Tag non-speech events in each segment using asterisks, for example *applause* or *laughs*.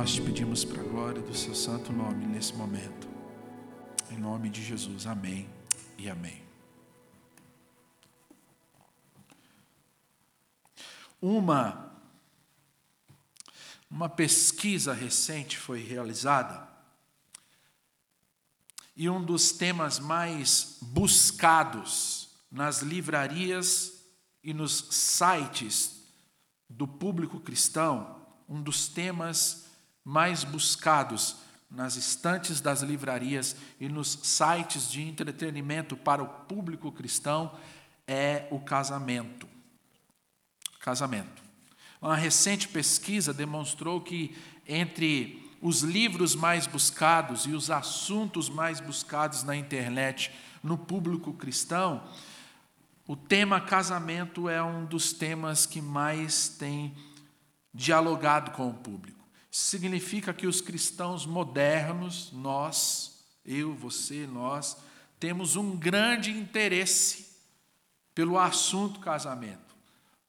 nós te pedimos para a glória do seu santo nome nesse momento. Em nome de Jesus. Amém e amém. Uma uma pesquisa recente foi realizada e um dos temas mais buscados nas livrarias e nos sites do público cristão, um dos temas mais buscados nas estantes das livrarias e nos sites de entretenimento para o público cristão é o casamento. Casamento. Uma recente pesquisa demonstrou que entre os livros mais buscados e os assuntos mais buscados na internet no público cristão, o tema casamento é um dos temas que mais tem dialogado com o público. Significa que os cristãos modernos, nós, eu, você, nós, temos um grande interesse pelo assunto casamento.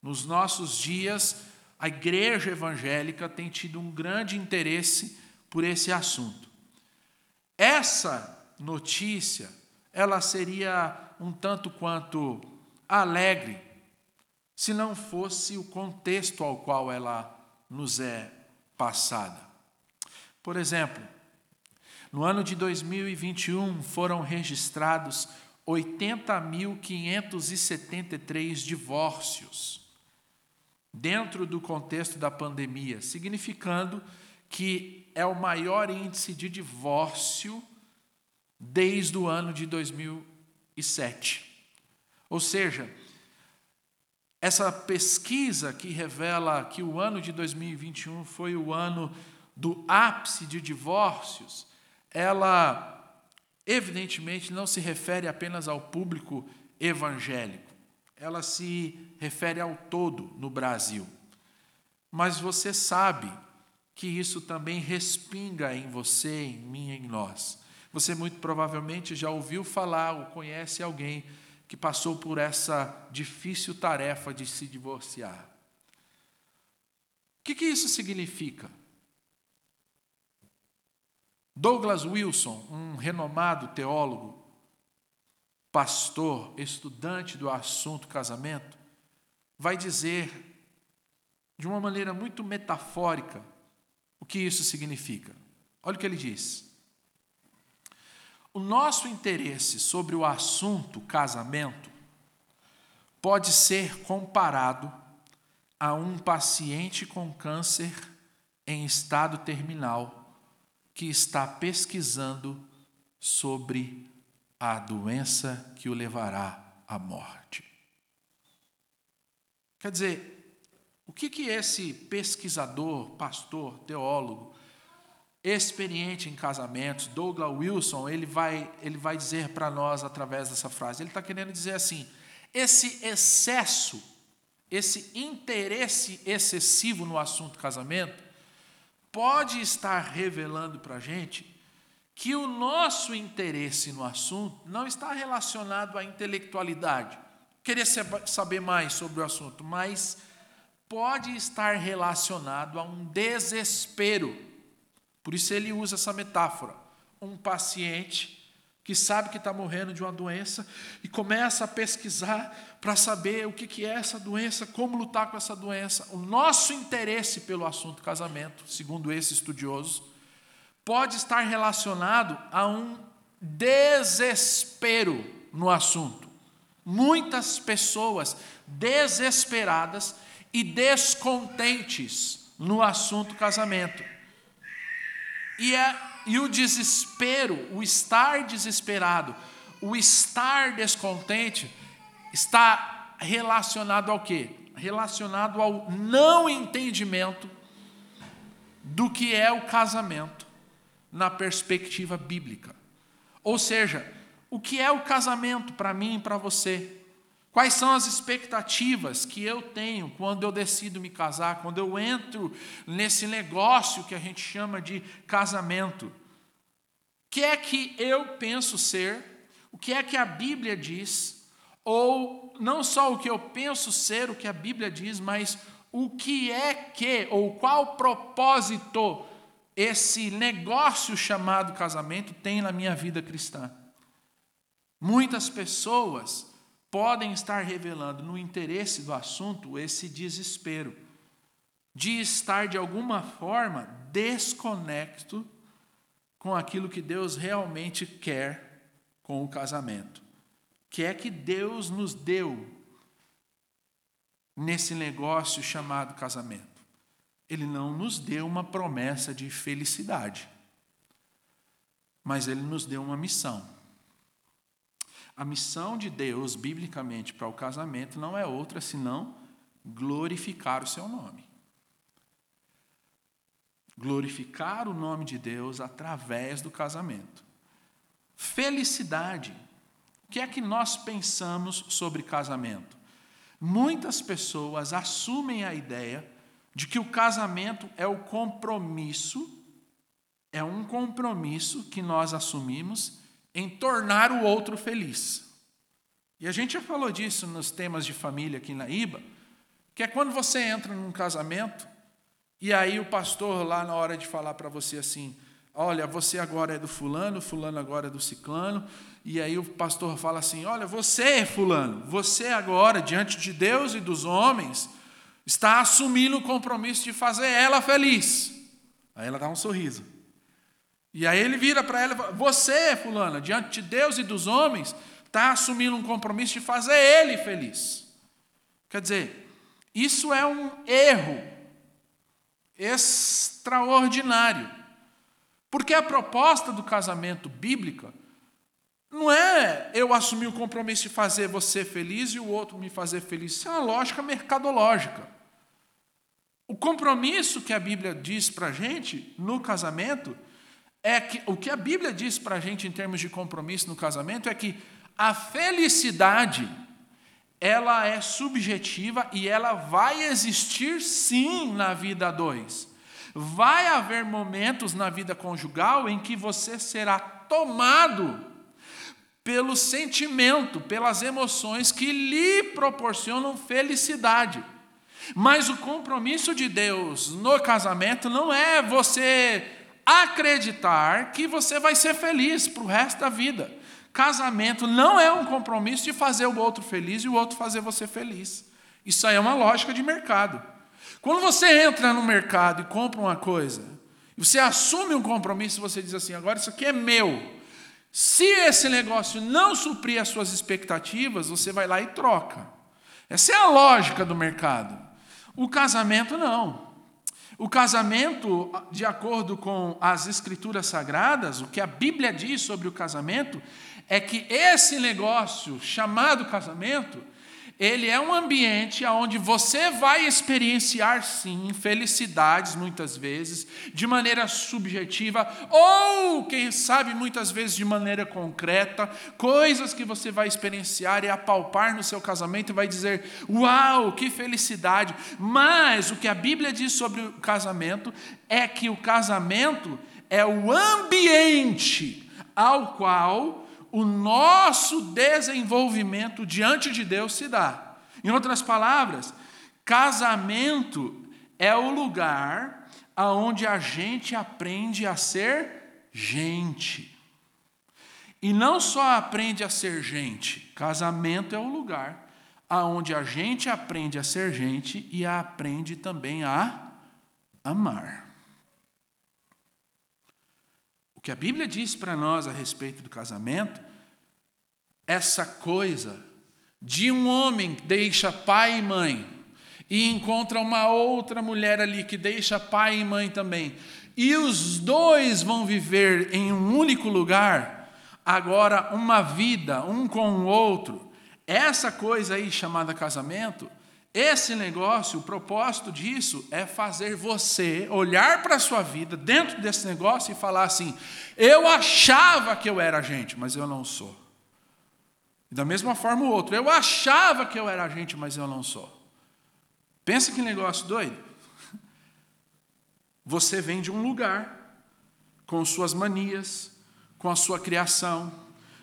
Nos nossos dias, a igreja evangélica tem tido um grande interesse por esse assunto. Essa notícia, ela seria um tanto quanto alegre se não fosse o contexto ao qual ela nos é passada. Por exemplo, no ano de 2021 foram registrados 80.573 divórcios dentro do contexto da pandemia, significando que é o maior índice de divórcio desde o ano de 2007. Ou seja, essa pesquisa que revela que o ano de 2021 foi o ano do ápice de divórcios, ela evidentemente não se refere apenas ao público evangélico, ela se refere ao todo no Brasil. Mas você sabe que isso também respinga em você, em mim, em nós. Você muito provavelmente já ouviu falar ou conhece alguém que passou por essa difícil tarefa de se divorciar. O que, que isso significa? Douglas Wilson, um renomado teólogo, pastor, estudante do assunto casamento, vai dizer de uma maneira muito metafórica o que isso significa? Olha o que ele diz. O nosso interesse sobre o assunto casamento pode ser comparado a um paciente com câncer em estado terminal que está pesquisando sobre a doença que o levará à morte. Quer dizer, o que, que esse pesquisador, pastor, teólogo, experiente em casamentos, Douglas Wilson, ele vai, ele vai dizer para nós através dessa frase? Ele está querendo dizer assim: esse excesso, esse interesse excessivo no assunto casamento, pode estar revelando para a gente que o nosso interesse no assunto não está relacionado à intelectualidade, querer saber mais sobre o assunto, mas pode estar relacionado a um desespero. Por isso ele usa essa metáfora. Um paciente que sabe que está morrendo de uma doença e começa a pesquisar para saber o que é essa doença, como lutar com essa doença. O nosso interesse pelo assunto casamento, segundo esse estudioso, pode estar relacionado a um desespero no assunto. Muitas pessoas desesperadas e descontentes no assunto casamento. E, é, e o desespero, o estar desesperado, o estar descontente, está relacionado ao quê? Relacionado ao não entendimento do que é o casamento na perspectiva bíblica. Ou seja, o que é o casamento para mim e para você? Quais são as expectativas que eu tenho quando eu decido me casar, quando eu entro nesse negócio que a gente chama de casamento? O que é que eu penso ser? O que é que a Bíblia diz? Ou não só o que eu penso ser, o que a Bíblia diz, mas o que é que, ou qual propósito esse negócio chamado casamento tem na minha vida cristã. Muitas pessoas podem estar revelando no interesse do assunto esse desespero de estar de alguma forma desconecto com aquilo que Deus realmente quer com o casamento. Que é que Deus nos deu nesse negócio chamado casamento. Ele não nos deu uma promessa de felicidade, mas ele nos deu uma missão. A missão de Deus, biblicamente, para o casamento não é outra senão glorificar o seu nome. Glorificar o nome de Deus através do casamento. Felicidade. O que é que nós pensamos sobre casamento? Muitas pessoas assumem a ideia de que o casamento é o compromisso, é um compromisso que nós assumimos em tornar o outro feliz. E a gente já falou disso nos temas de família aqui na IBA, que é quando você entra num casamento e aí o pastor lá na hora de falar para você assim, olha, você agora é do fulano, fulano agora é do ciclano, e aí o pastor fala assim, olha, você é fulano, você agora diante de Deus e dos homens está assumindo o compromisso de fazer ela feliz. Aí ela dá um sorriso. E aí ele vira para ela e fala: Você, fulana, diante de Deus e dos homens, está assumindo um compromisso de fazer ele feliz. Quer dizer, isso é um erro extraordinário. Porque a proposta do casamento bíblica não é eu assumir o compromisso de fazer você feliz e o outro me fazer feliz. Isso é uma lógica mercadológica. O compromisso que a Bíblia diz para a gente no casamento é que o que a Bíblia diz para a gente em termos de compromisso no casamento é que a felicidade ela é subjetiva e ela vai existir sim na vida a dois. Vai haver momentos na vida conjugal em que você será tomado pelo sentimento, pelas emoções que lhe proporcionam felicidade. Mas o compromisso de Deus no casamento não é você acreditar que você vai ser feliz para o resto da vida. Casamento não é um compromisso de fazer o outro feliz e o outro fazer você feliz. Isso aí é uma lógica de mercado. Quando você entra no mercado e compra uma coisa, você assume um compromisso, você diz assim: agora isso aqui é meu. Se esse negócio não suprir as suas expectativas, você vai lá e troca. Essa é a lógica do mercado. O casamento não. O casamento, de acordo com as escrituras sagradas, o que a Bíblia diz sobre o casamento, é que esse negócio chamado casamento, ele é um ambiente onde você vai experienciar, sim, felicidades, muitas vezes, de maneira subjetiva, ou, quem sabe, muitas vezes de maneira concreta, coisas que você vai experienciar e apalpar no seu casamento e vai dizer: Uau, que felicidade! Mas o que a Bíblia diz sobre o casamento é que o casamento é o ambiente ao qual o nosso desenvolvimento diante de Deus se dá. Em outras palavras, casamento é o lugar aonde a gente aprende a ser gente. E não só aprende a ser gente, casamento é o lugar aonde a gente aprende a ser gente e aprende também a amar. O que a Bíblia diz para nós a respeito do casamento, essa coisa de um homem que deixa pai e mãe e encontra uma outra mulher ali que deixa pai e mãe também, e os dois vão viver em um único lugar, agora uma vida um com o outro. Essa coisa aí chamada casamento esse negócio, o propósito disso é fazer você olhar para a sua vida dentro desse negócio e falar assim: eu achava que eu era gente, mas eu não sou. E da mesma forma o outro, eu achava que eu era gente, mas eu não sou. Pensa que negócio doido. Você vem de um lugar com suas manias, com a sua criação,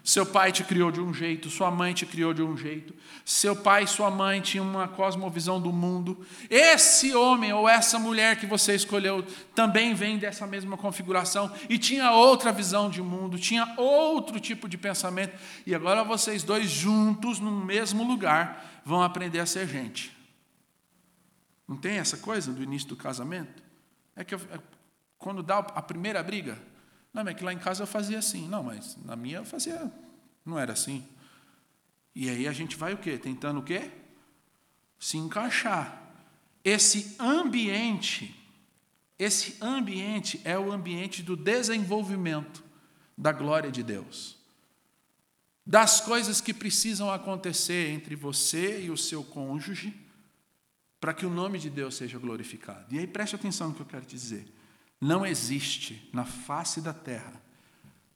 Seu pai te criou de um jeito, sua mãe te criou de um jeito, seu pai e sua mãe tinham uma cosmovisão do mundo. Esse homem ou essa mulher que você escolheu também vem dessa mesma configuração e tinha outra visão de mundo, tinha outro tipo de pensamento. E agora vocês dois juntos, no mesmo lugar, vão aprender a ser gente. Não tem essa coisa do início do casamento? É que eu, é, quando dá a primeira briga, não, mas é que lá em casa eu fazia assim. Não, mas na minha eu fazia. Não era assim. E aí a gente vai o quê? Tentando o quê? Se encaixar. Esse ambiente, esse ambiente é o ambiente do desenvolvimento da glória de Deus. Das coisas que precisam acontecer entre você e o seu cônjuge, para que o nome de Deus seja glorificado. E aí preste atenção no que eu quero te dizer. Não existe na face da terra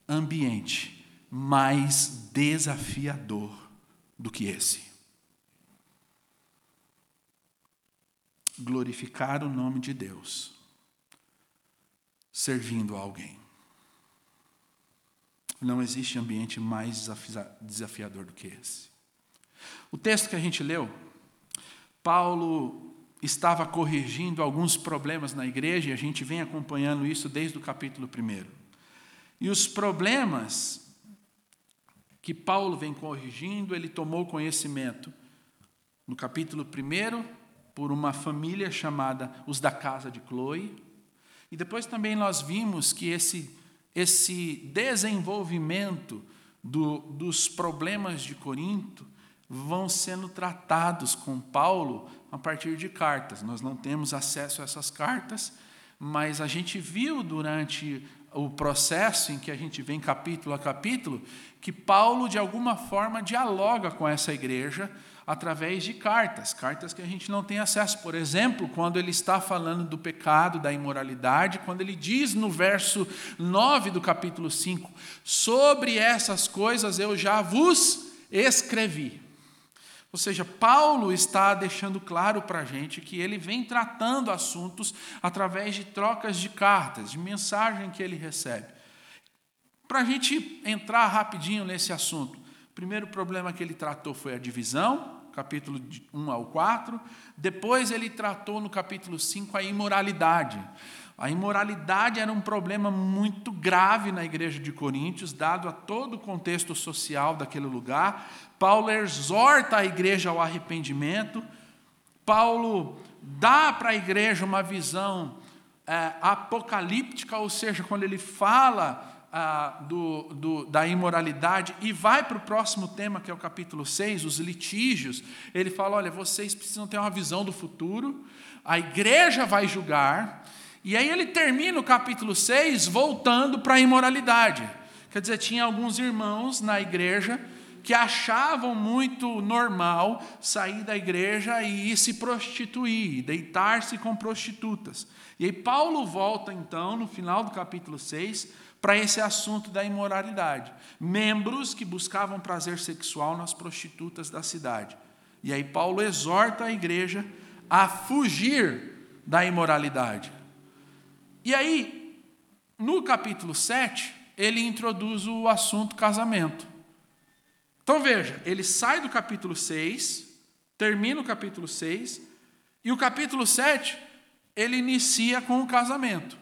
ambiente mais desafiador do que esse. Glorificar o nome de Deus, servindo a alguém. Não existe ambiente mais desafiador do que esse. O texto que a gente leu, Paulo estava corrigindo alguns problemas na igreja, e a gente vem acompanhando isso desde o capítulo 1. E os problemas que Paulo vem corrigindo, ele tomou conhecimento no capítulo 1 por uma família chamada os da casa de Chloe. E depois também nós vimos que esse, esse desenvolvimento do, dos problemas de Corinto vão sendo tratados com Paulo a partir de cartas. Nós não temos acesso a essas cartas, mas a gente viu durante o processo em que a gente vem capítulo a capítulo que Paulo, de alguma forma, dialoga com essa igreja através de cartas, cartas que a gente não tem acesso. Por exemplo, quando ele está falando do pecado, da imoralidade, quando ele diz no verso 9 do capítulo 5: Sobre essas coisas eu já vos escrevi. Ou seja, Paulo está deixando claro para a gente que ele vem tratando assuntos através de trocas de cartas, de mensagem que ele recebe. Para a gente entrar rapidinho nesse assunto, o primeiro problema que ele tratou foi a divisão, capítulo 1 ao 4. Depois ele tratou no capítulo 5 a imoralidade. A imoralidade era um problema muito grave na igreja de Coríntios, dado a todo o contexto social daquele lugar. Paulo exorta a igreja ao arrependimento. Paulo dá para a igreja uma visão é, apocalíptica, ou seja, quando ele fala ah, do, do, da imoralidade e vai para o próximo tema, que é o capítulo 6, os litígios. Ele fala: olha, vocês precisam ter uma visão do futuro, a igreja vai julgar e aí ele termina o capítulo 6 voltando para a imoralidade. Quer dizer, tinha alguns irmãos na igreja que achavam muito normal sair da igreja e ir se prostituir, deitar-se com prostitutas. E aí Paulo volta então, no final do capítulo 6, para esse assunto da imoralidade. Membros que buscavam prazer sexual nas prostitutas da cidade. E aí Paulo exorta a igreja a fugir da imoralidade. E aí, no capítulo 7, ele introduz o assunto casamento. Então veja, ele sai do capítulo 6, termina o capítulo 6, e o capítulo 7 ele inicia com o casamento.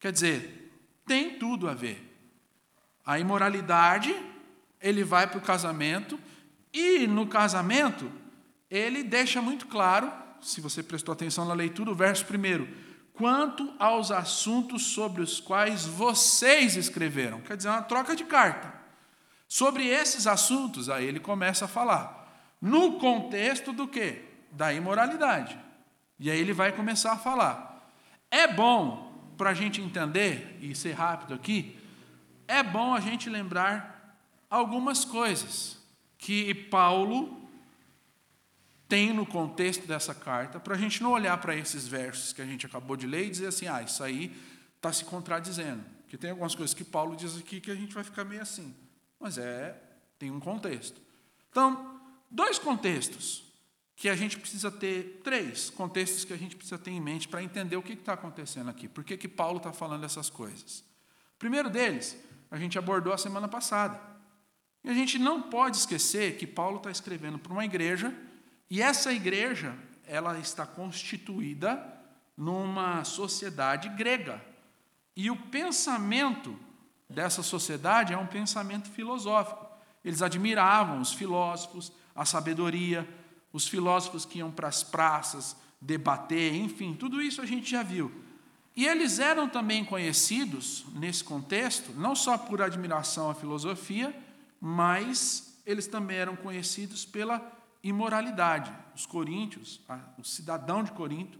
Quer dizer, tem tudo a ver. A imoralidade, ele vai para o casamento, e no casamento, ele deixa muito claro, se você prestou atenção na leitura, o verso primeiro quanto aos assuntos sobre os quais vocês escreveram. Quer dizer, uma troca de carta. Sobre esses assuntos, aí ele começa a falar. No contexto do quê? Da imoralidade. E aí ele vai começar a falar. É bom, para a gente entender, e ser rápido aqui, é bom a gente lembrar algumas coisas que Paulo tem no contexto dessa carta, para a gente não olhar para esses versos que a gente acabou de ler e dizer assim, ah, isso aí está se contradizendo. Porque tem algumas coisas que Paulo diz aqui que a gente vai ficar meio assim. Mas é, tem um contexto. Então, dois contextos que a gente precisa ter, três contextos que a gente precisa ter em mente para entender o que está acontecendo aqui. Por que, que Paulo está falando essas coisas? O primeiro deles, a gente abordou a semana passada. E a gente não pode esquecer que Paulo está escrevendo para uma igreja, e essa igreja ela está constituída numa sociedade grega. E o pensamento dessa sociedade é um pensamento filosófico. Eles admiravam os filósofos, a sabedoria, os filósofos que iam para as praças debater, enfim, tudo isso a gente já viu. E eles eram também conhecidos, nesse contexto, não só por admiração à filosofia, mas eles também eram conhecidos pela imoralidade. Os coríntios, o cidadão de Corinto,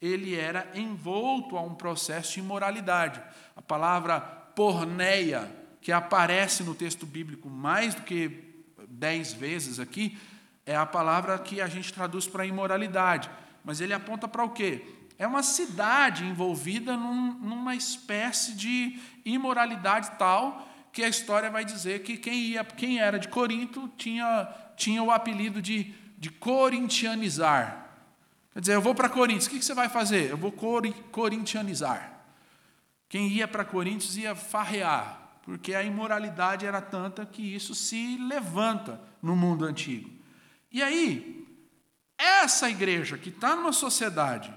ele era envolto a um processo de imoralidade. A palavra porneia, que aparece no texto bíblico mais do que dez vezes aqui, é a palavra que a gente traduz para imoralidade. Mas ele aponta para o quê? É uma cidade envolvida num, numa espécie de imoralidade tal que a história vai dizer que quem, ia, quem era de Corinto tinha, tinha o apelido de, de corintianizar. Quer dizer, eu vou para Coríntios, o que você vai fazer? Eu vou corintianizar. Quem ia para Coríntios ia farrear, porque a imoralidade era tanta que isso se levanta no mundo antigo. E aí, essa igreja que está numa sociedade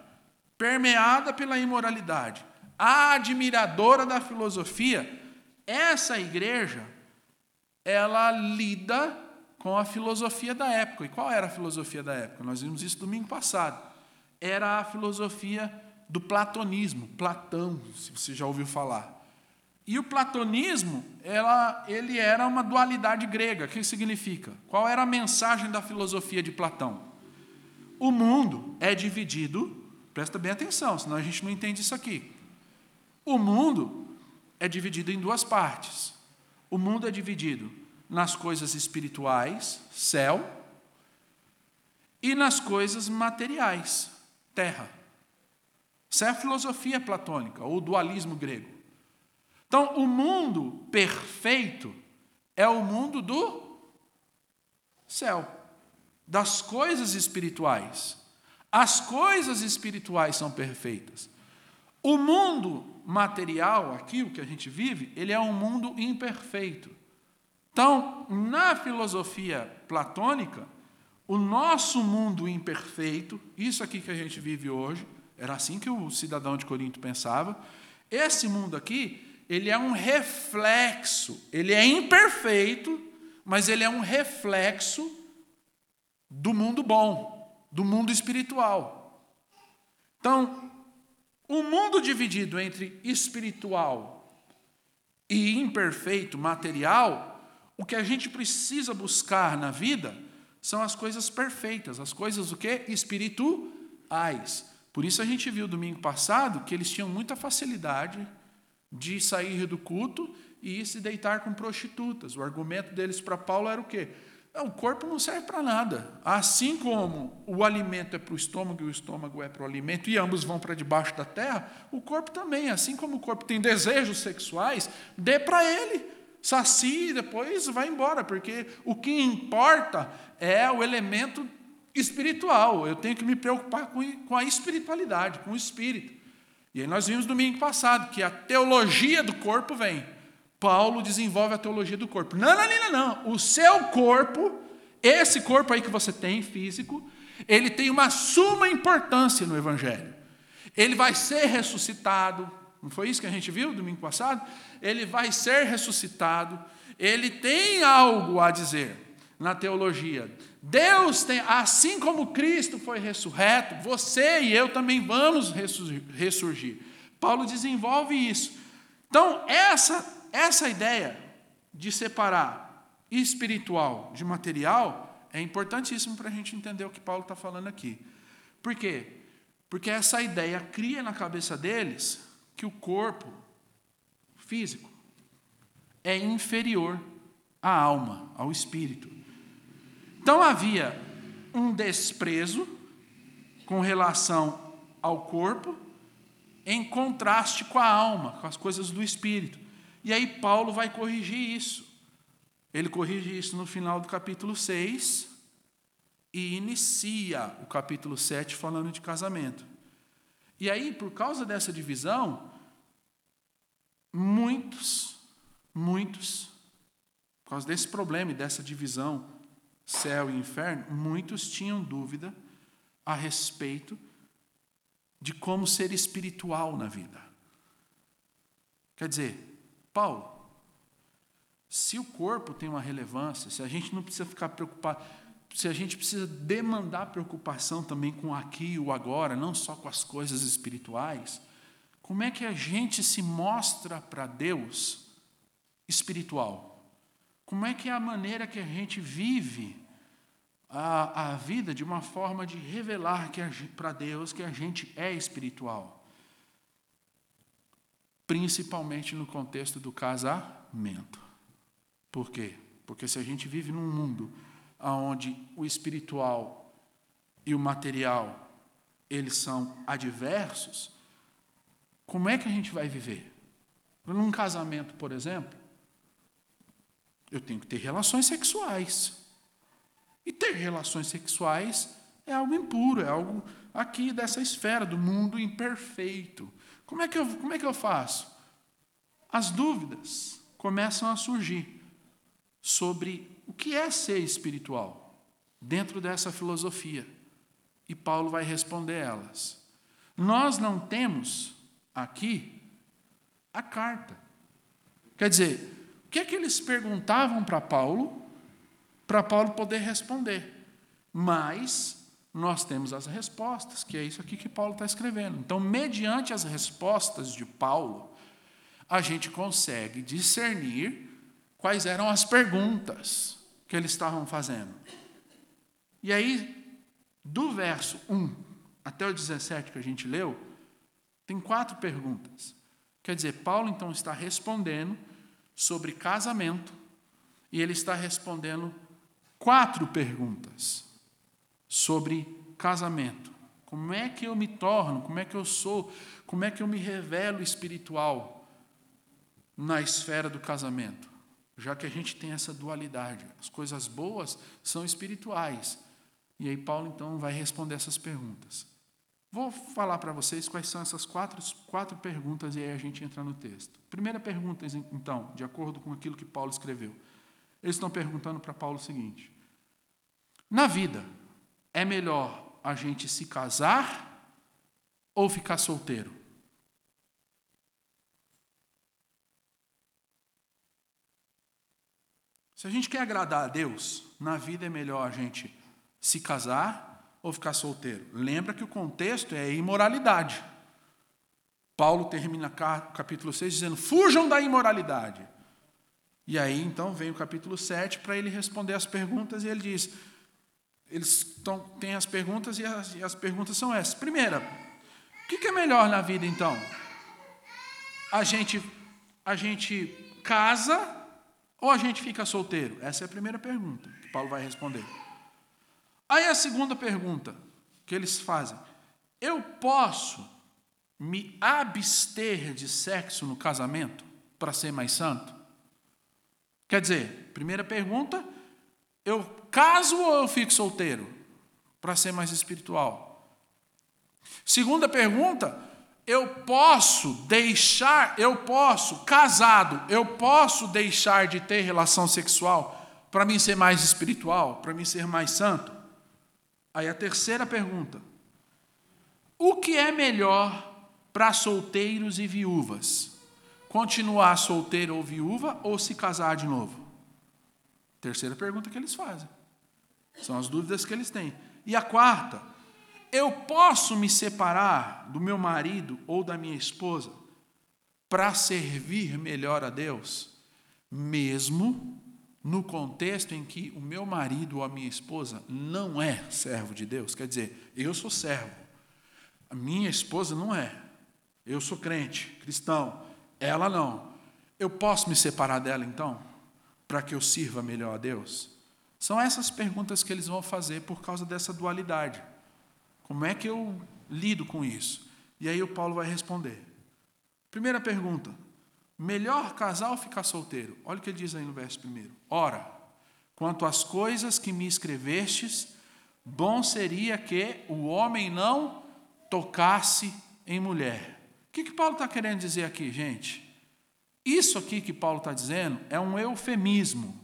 permeada pela imoralidade, admiradora da filosofia, essa igreja, ela lida com a filosofia da época. E qual era a filosofia da época? Nós vimos isso domingo passado. Era a filosofia do platonismo, Platão, se você já ouviu falar. E o platonismo, ela, ele era uma dualidade grega. O que significa? Qual era a mensagem da filosofia de Platão? O mundo é dividido, presta bem atenção, senão a gente não entende isso aqui. O mundo é dividido em duas partes. O mundo é dividido nas coisas espirituais, céu, e nas coisas materiais, terra. Isso é a filosofia platônica, ou dualismo grego. Então, o mundo perfeito é o mundo do céu, das coisas espirituais. As coisas espirituais são perfeitas. O mundo material, aqui o que a gente vive, ele é um mundo imperfeito. Então, na filosofia platônica, o nosso mundo imperfeito, isso aqui que a gente vive hoje, era assim que o cidadão de Corinto pensava, esse mundo aqui, ele é um reflexo, ele é imperfeito, mas ele é um reflexo do mundo bom, do mundo espiritual. Então, o mundo dividido entre espiritual e imperfeito, material, o que a gente precisa buscar na vida são as coisas perfeitas, as coisas o que? Espirituais. Por isso a gente viu domingo passado que eles tinham muita facilidade de sair do culto e se deitar com prostitutas. O argumento deles para Paulo era o quê? O corpo não serve para nada. Assim como o alimento é para o estômago e o estômago é para o alimento, e ambos vão para debaixo da terra, o corpo também, assim como o corpo tem desejos sexuais, dê para ele, sacie e depois vai embora, porque o que importa é o elemento espiritual. Eu tenho que me preocupar com a espiritualidade, com o espírito. E aí nós vimos domingo passado que a teologia do corpo vem. Paulo desenvolve a teologia do corpo. Não, não, não, não. O seu corpo, esse corpo aí que você tem, físico, ele tem uma suma importância no Evangelho. Ele vai ser ressuscitado. Não foi isso que a gente viu domingo passado? Ele vai ser ressuscitado. Ele tem algo a dizer na teologia. Deus tem, assim como Cristo foi ressurreto, você e eu também vamos ressurgir. Paulo desenvolve isso. Então, essa essa ideia de separar espiritual de material é importantíssimo para a gente entender o que Paulo está falando aqui. Por quê? Porque essa ideia cria na cabeça deles que o corpo físico é inferior à alma, ao espírito. Então havia um desprezo com relação ao corpo, em contraste com a alma, com as coisas do espírito. E aí Paulo vai corrigir isso. Ele corrige isso no final do capítulo 6 e inicia o capítulo 7 falando de casamento. E aí, por causa dessa divisão, muitos, muitos por causa desse problema e dessa divisão céu e inferno, muitos tinham dúvida a respeito de como ser espiritual na vida. Quer dizer, Paulo, se o corpo tem uma relevância, se a gente não precisa ficar preocupado, se a gente precisa demandar preocupação também com aqui e o agora, não só com as coisas espirituais, como é que a gente se mostra para Deus espiritual? Como é que é a maneira que a gente vive a, a vida de uma forma de revelar para Deus que a gente é espiritual? Principalmente no contexto do casamento. Por quê? Porque se a gente vive num mundo onde o espiritual e o material eles são adversos, como é que a gente vai viver? Num casamento, por exemplo, eu tenho que ter relações sexuais. E ter relações sexuais é algo impuro, é algo aqui dessa esfera, do mundo imperfeito. Como é que eu, como é que eu faço? As dúvidas começam a surgir sobre o que é ser espiritual dentro dessa filosofia. E Paulo vai responder elas. Nós não temos aqui a carta. Quer dizer, o que é que eles perguntavam para Paulo, para Paulo poder responder? Mas nós temos as respostas, que é isso aqui que Paulo está escrevendo. Então, mediante as respostas de Paulo, a gente consegue discernir quais eram as perguntas que eles estavam fazendo. E aí, do verso 1 até o 17 que a gente leu, tem quatro perguntas. Quer dizer, Paulo então está respondendo sobre casamento e ele está respondendo quatro perguntas sobre casamento. Como é que eu me torno? Como é que eu sou? Como é que eu me revelo espiritual na esfera do casamento? Já que a gente tem essa dualidade, as coisas boas são espirituais. E aí Paulo então vai responder essas perguntas. Vou falar para vocês quais são essas quatro, quatro perguntas e aí a gente entra no texto. Primeira pergunta, então, de acordo com aquilo que Paulo escreveu. Eles estão perguntando para Paulo o seguinte: Na vida, é melhor a gente se casar ou ficar solteiro? Se a gente quer agradar a Deus, na vida é melhor a gente se casar ou ficar solteiro? Lembra que o contexto é imoralidade. Paulo termina o capítulo 6 dizendo: fujam da imoralidade. E aí então vem o capítulo 7 para ele responder as perguntas, e ele diz: eles têm as perguntas, e as, e as perguntas são essas. Primeira, o que, que é melhor na vida então? A gente, a gente casa ou a gente fica solteiro? Essa é a primeira pergunta que Paulo vai responder. Aí a segunda pergunta que eles fazem: eu posso me abster de sexo no casamento para ser mais santo? Quer dizer, primeira pergunta, eu caso ou eu fico solteiro para ser mais espiritual? Segunda pergunta, eu posso deixar, eu posso, casado, eu posso deixar de ter relação sexual para mim ser mais espiritual, para mim ser mais santo? Aí a terceira pergunta: o que é melhor para solteiros e viúvas? Continuar solteiro ou viúva ou se casar de novo? Terceira pergunta que eles fazem. São as dúvidas que eles têm. E a quarta: eu posso me separar do meu marido ou da minha esposa para servir melhor a Deus, mesmo no contexto em que o meu marido ou a minha esposa não é servo de Deus, quer dizer, eu sou servo, a minha esposa não é, eu sou crente, cristão, ela não. Eu posso me separar dela então, para que eu sirva melhor a Deus? São essas perguntas que eles vão fazer por causa dessa dualidade. Como é que eu lido com isso? E aí o Paulo vai responder. Primeira pergunta: Melhor casar ou ficar solteiro? Olha o que ele diz aí no verso primeiro. Ora, quanto às coisas que me escrevestes, bom seria que o homem não tocasse em mulher. O que, que Paulo está querendo dizer aqui, gente? Isso aqui que Paulo está dizendo é um eufemismo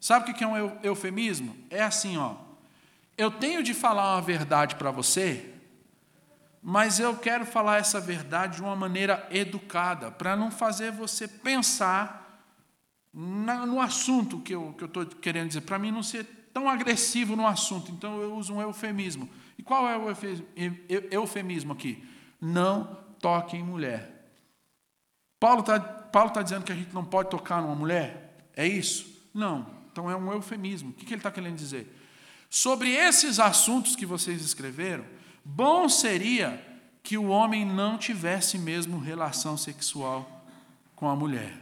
Sabe o que é um eufemismo? É assim, ó. Eu tenho de falar uma verdade para você, mas eu quero falar essa verdade de uma maneira educada, para não fazer você pensar no assunto que eu estou que querendo dizer, para mim não ser tão agressivo no assunto. Então eu uso um eufemismo. E qual é o eufemismo aqui? Não toque em mulher. Paulo está Paulo tá dizendo que a gente não pode tocar numa mulher? É isso? Não. Então é um eufemismo. O que ele está querendo dizer? Sobre esses assuntos que vocês escreveram, bom seria que o homem não tivesse mesmo relação sexual com a mulher.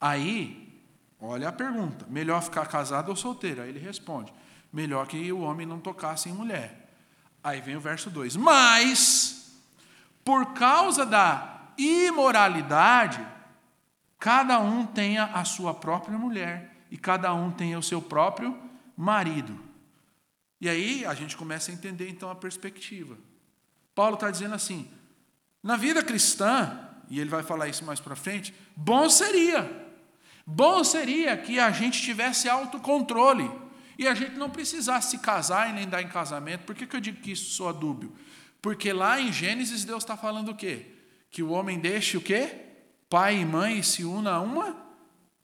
Aí, olha a pergunta: melhor ficar casado ou solteiro? Aí ele responde: melhor que o homem não tocasse em mulher. Aí vem o verso 2: Mas, por causa da imoralidade, cada um tenha a sua própria mulher e cada um tenha o seu próprio marido. E aí a gente começa a entender então a perspectiva. Paulo está dizendo assim: na vida cristã, e ele vai falar isso mais para frente, bom seria, bom seria que a gente tivesse autocontrole e a gente não precisasse se casar e nem dar em casamento. Por que, que eu digo que isso soa dúbio? Porque lá em Gênesis Deus está falando o quê? Que o homem deixe o quê? Pai e mãe e se una a uma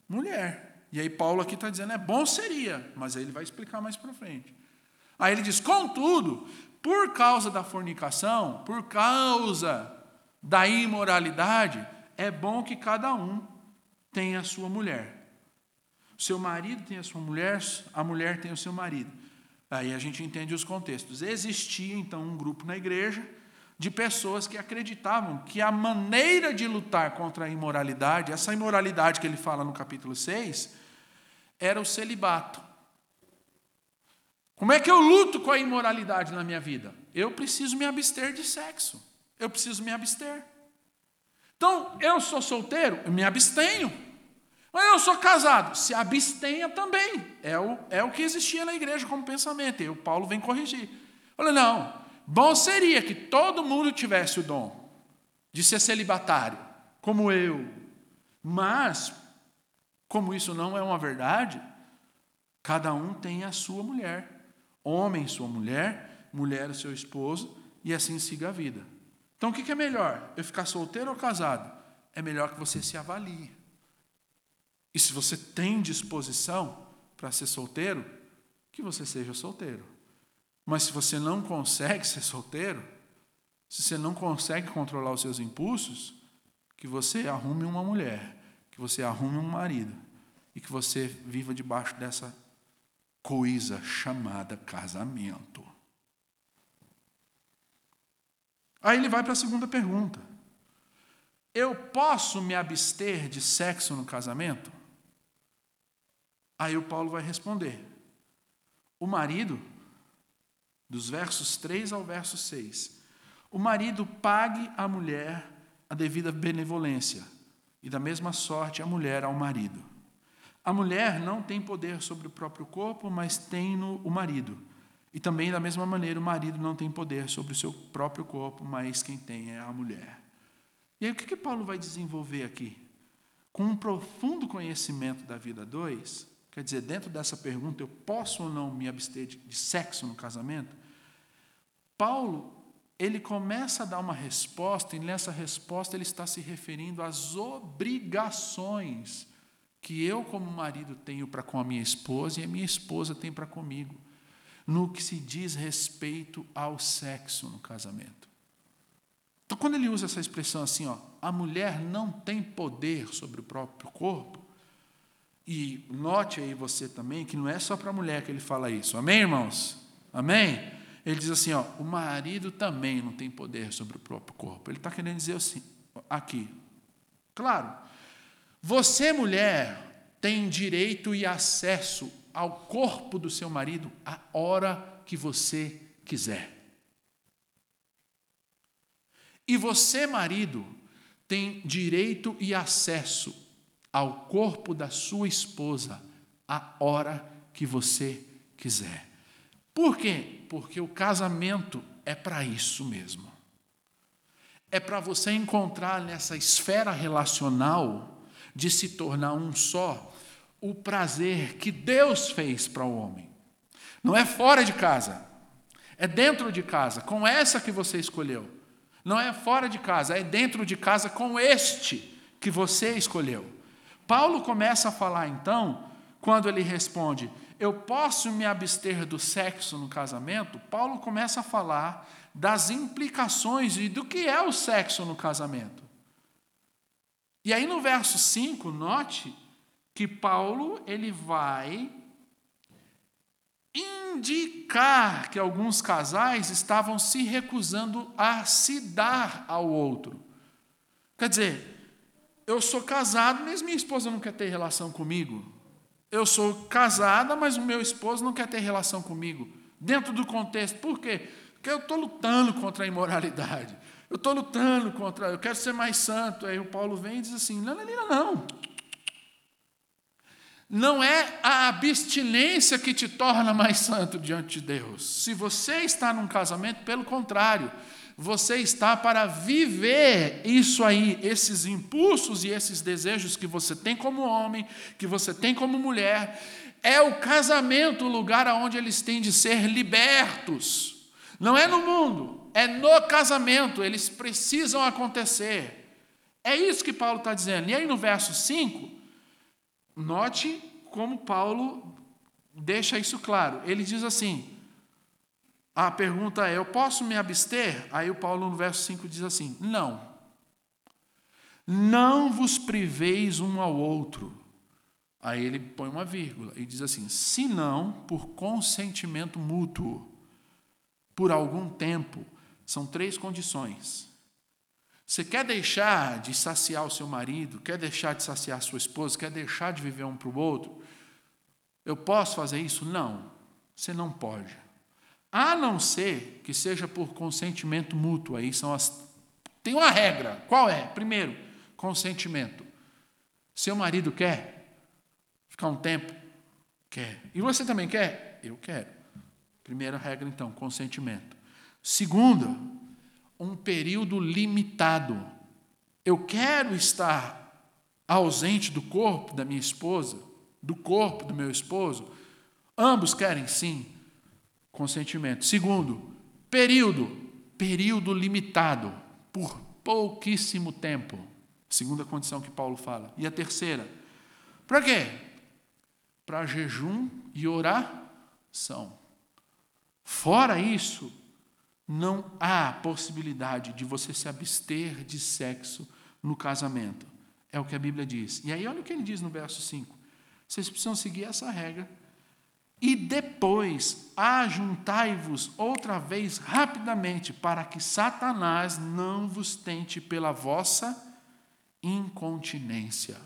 mulher. E aí Paulo aqui está dizendo, é bom seria, mas aí ele vai explicar mais para frente. Aí ele diz, contudo, por causa da fornicação, por causa da imoralidade, é bom que cada um tenha a sua mulher. O seu marido tem a sua mulher, a mulher tem o seu marido. Aí a gente entende os contextos. Existia então um grupo na igreja de pessoas que acreditavam que a maneira de lutar contra a imoralidade, essa imoralidade que ele fala no capítulo 6, era o celibato. Como é que eu luto com a imoralidade na minha vida? Eu preciso me abster de sexo. Eu preciso me abster. Então, eu sou solteiro, eu me abstenho. Eu sou casado, se abstenha também. É o, é o que existia na igreja como pensamento. E o Paulo vem corrigir. Olha, não, bom seria que todo mundo tivesse o dom de ser celibatário, como eu. Mas como isso não é uma verdade, cada um tem a sua mulher. Homem, sua mulher, mulher, seu esposo, e assim siga a vida. Então o que é melhor? Eu ficar solteiro ou casado? É melhor que você se avalie. E se você tem disposição para ser solteiro, que você seja solteiro. Mas se você não consegue ser solteiro, se você não consegue controlar os seus impulsos, que você arrume uma mulher que você arrume um marido e que você viva debaixo dessa coisa chamada casamento. Aí ele vai para a segunda pergunta. Eu posso me abster de sexo no casamento? Aí o Paulo vai responder. O marido, dos versos 3 ao verso 6, o marido pague à mulher a devida benevolência e da mesma sorte a mulher ao marido. A mulher não tem poder sobre o próprio corpo, mas tem no o marido. E também, da mesma maneira, o marido não tem poder sobre o seu próprio corpo, mas quem tem é a mulher. E aí, o que, que Paulo vai desenvolver aqui? Com um profundo conhecimento da vida dois, quer dizer, dentro dessa pergunta, eu posso ou não me abster de, de sexo no casamento? Paulo ele começa a dar uma resposta, e nessa resposta ele está se referindo às obrigações que eu, como marido, tenho para com a minha esposa e a minha esposa tem para comigo, no que se diz respeito ao sexo no casamento. Então, quando ele usa essa expressão assim, ó, a mulher não tem poder sobre o próprio corpo, e note aí você também que não é só para a mulher que ele fala isso, amém, irmãos? Amém? Ele diz assim: ó, o marido também não tem poder sobre o próprio corpo. Ele está querendo dizer assim, aqui. Claro, você, mulher, tem direito e acesso ao corpo do seu marido a hora que você quiser. E você, marido, tem direito e acesso ao corpo da sua esposa a hora que você quiser. Por quê? Porque o casamento é para isso mesmo. É para você encontrar nessa esfera relacional de se tornar um só o prazer que Deus fez para o homem. Não é fora de casa, é dentro de casa, com essa que você escolheu. Não é fora de casa, é dentro de casa com este que você escolheu. Paulo começa a falar então, quando ele responde: Eu posso me abster do sexo no casamento? Paulo começa a falar das implicações e do que é o sexo no casamento. E aí no verso 5, note que Paulo ele vai indicar que alguns casais estavam se recusando a se dar ao outro. Quer dizer, eu sou casado, mas minha esposa não quer ter relação comigo. Eu sou casada, mas o meu esposo não quer ter relação comigo. Dentro do contexto, por quê? Porque eu estou lutando contra a imoralidade. Eu estou lutando contra, eu quero ser mais santo. Aí o Paulo vem e diz assim: não, não, não, não. Não é a abstinência que te torna mais santo diante de Deus. Se você está num casamento, pelo contrário, você está para viver isso aí, esses impulsos e esses desejos que você tem como homem, que você tem como mulher. É o casamento o lugar onde eles têm de ser libertos. Não é no mundo, é no casamento, eles precisam acontecer. É isso que Paulo está dizendo. E aí no verso 5, Note como Paulo deixa isso claro. Ele diz assim: a pergunta é: eu posso me abster? Aí o Paulo no verso 5 diz assim: não. Não vos priveis um ao outro. Aí ele põe uma vírgula e diz assim: se não, por consentimento mútuo, por algum tempo. São três condições. Você quer deixar de saciar o seu marido, quer deixar de saciar a sua esposa, quer deixar de viver um para o outro? Eu posso fazer isso? Não, você não pode. A não ser que seja por consentimento mútuo. Aí são as. Tem uma regra. Qual é? Primeiro, consentimento. Seu marido quer ficar um tempo? Quer. E você também quer? Eu quero. Primeira regra, então, consentimento. Segunda, um período limitado. Eu quero estar ausente do corpo da minha esposa, do corpo do meu esposo. Ambos querem sim consentimento. Segundo, período, período limitado, por pouquíssimo tempo. Segunda condição que Paulo fala. E a terceira, para quê? Para jejum e oração. Fora isso, não há possibilidade de você se abster de sexo no casamento. É o que a Bíblia diz. E aí, olha o que ele diz no verso 5. Vocês precisam seguir essa regra. E depois, ajuntai-vos outra vez rapidamente, para que Satanás não vos tente pela vossa incontinência.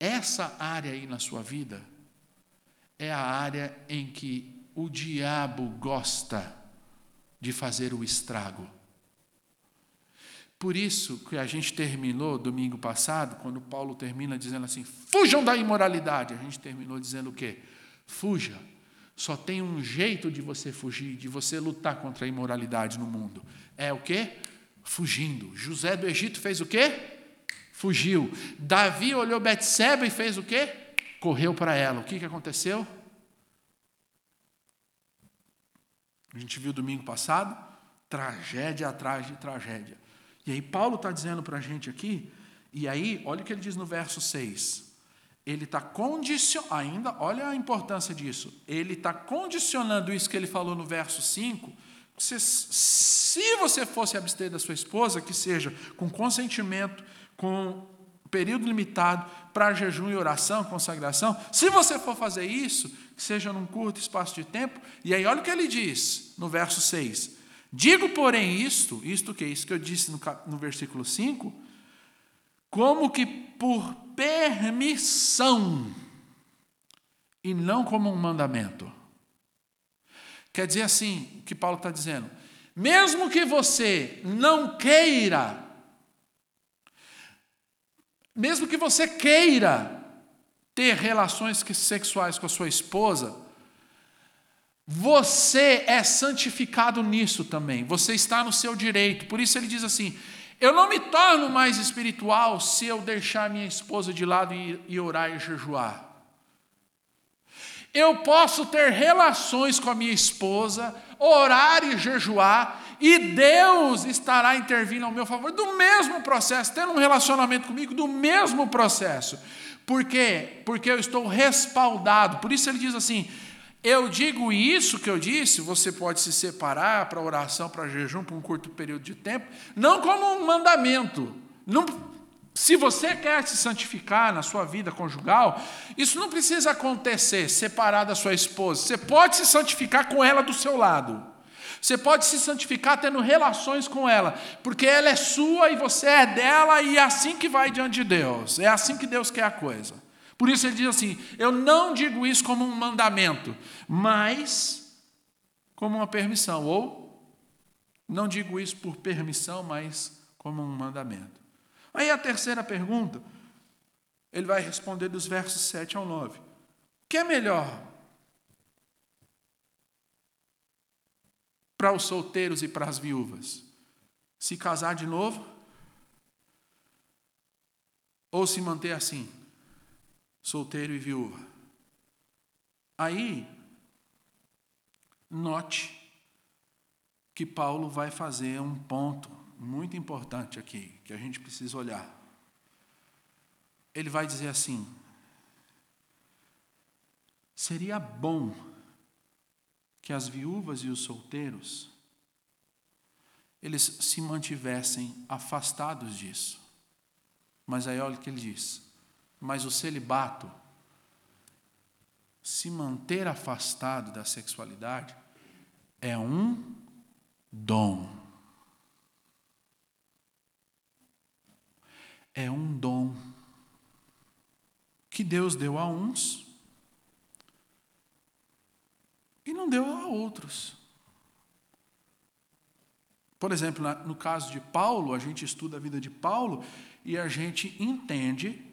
Essa área aí na sua vida é a área em que o diabo gosta de fazer o estrago. Por isso que a gente terminou domingo passado, quando Paulo termina dizendo assim: fujam da imoralidade. A gente terminou dizendo o quê? Fuja. Só tem um jeito de você fugir, de você lutar contra a imoralidade no mundo. É o quê? Fugindo. José do Egito fez o quê? Fugiu. Davi olhou Betseba e fez o quê? Correu para ela. O que, que aconteceu? A gente viu domingo passado, tragédia atrás de tragédia. E aí Paulo está dizendo para a gente aqui, e aí, olha o que ele diz no verso 6. Ele está condicionando, ainda, olha a importância disso. Ele está condicionando isso que ele falou no verso 5. Você, se você fosse abster da sua esposa, que seja com consentimento, com período limitado para jejum e oração, consagração. Se você for fazer isso, seja num curto espaço de tempo, e aí olha o que ele diz no verso 6. Digo, porém, isto, isto que é isso que eu disse no, no versículo 5, como que por permissão e não como um mandamento. Quer dizer assim, o que Paulo está dizendo, mesmo que você não queira mesmo que você queira ter relações sexuais com a sua esposa, você é santificado nisso também. Você está no seu direito. Por isso ele diz assim: Eu não me torno mais espiritual se eu deixar minha esposa de lado e, e orar e jejuar. Eu posso ter relações com a minha esposa, orar e jejuar, e Deus estará intervindo ao meu favor do mesmo processo, tendo um relacionamento comigo do mesmo processo. Por quê? Porque eu estou respaldado. Por isso ele diz assim: eu digo isso que eu disse, você pode se separar para oração, para jejum, por um curto período de tempo, não como um mandamento. Não, se você quer se santificar na sua vida conjugal, isso não precisa acontecer separado da sua esposa. Você pode se santificar com ela do seu lado. Você pode se santificar tendo relações com ela, porque ela é sua e você é dela, e é assim que vai diante de Deus. É assim que Deus quer a coisa. Por isso ele diz assim: eu não digo isso como um mandamento, mas como uma permissão. Ou não digo isso por permissão, mas como um mandamento. Aí a terceira pergunta, ele vai responder dos versos 7 ao 9. O que é melhor para os solteiros e para as viúvas? Se casar de novo? Ou se manter assim? Solteiro e viúva. Aí, note que Paulo vai fazer um ponto muito importante aqui, que a gente precisa olhar. Ele vai dizer assim: seria bom que as viúvas e os solteiros eles se mantivessem afastados disso. Mas aí olha o que ele diz: mas o celibato, se manter afastado da sexualidade, é um dom. É um dom que Deus deu a uns e não deu a outros. Por exemplo, no caso de Paulo, a gente estuda a vida de Paulo e a gente entende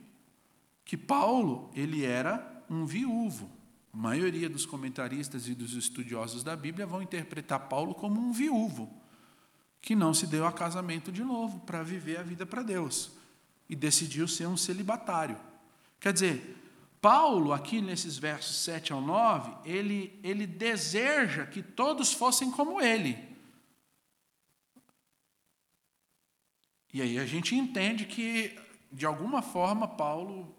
que Paulo, ele era um viúvo. A maioria dos comentaristas e dos estudiosos da Bíblia vão interpretar Paulo como um viúvo, que não se deu a casamento de novo para viver a vida para Deus e decidiu ser um celibatário. Quer dizer, Paulo, aqui nesses versos 7 ao 9, ele, ele deseja que todos fossem como ele. E aí a gente entende que, de alguma forma, Paulo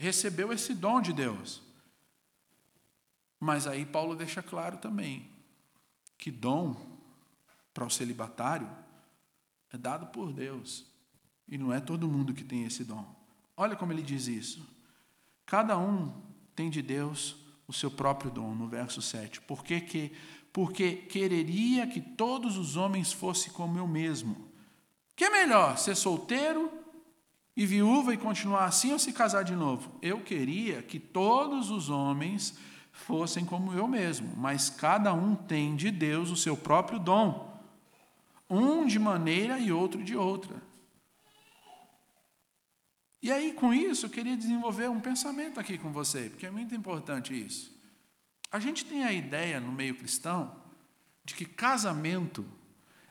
recebeu esse dom de Deus. Mas aí Paulo deixa claro também que dom para o celibatário é dado por Deus. E não é todo mundo que tem esse dom. Olha como ele diz isso. Cada um tem de Deus o seu próprio dom, no verso 7. Por que, que, porque quereria que todos os homens fossem como eu mesmo. Que é melhor, ser solteiro e viúva e continuar assim ou se casar de novo? Eu queria que todos os homens fossem como eu mesmo, mas cada um tem de Deus o seu próprio dom, um de maneira e outro de outra. E aí, com isso, eu queria desenvolver um pensamento aqui com você, porque é muito importante isso. A gente tem a ideia no meio cristão de que casamento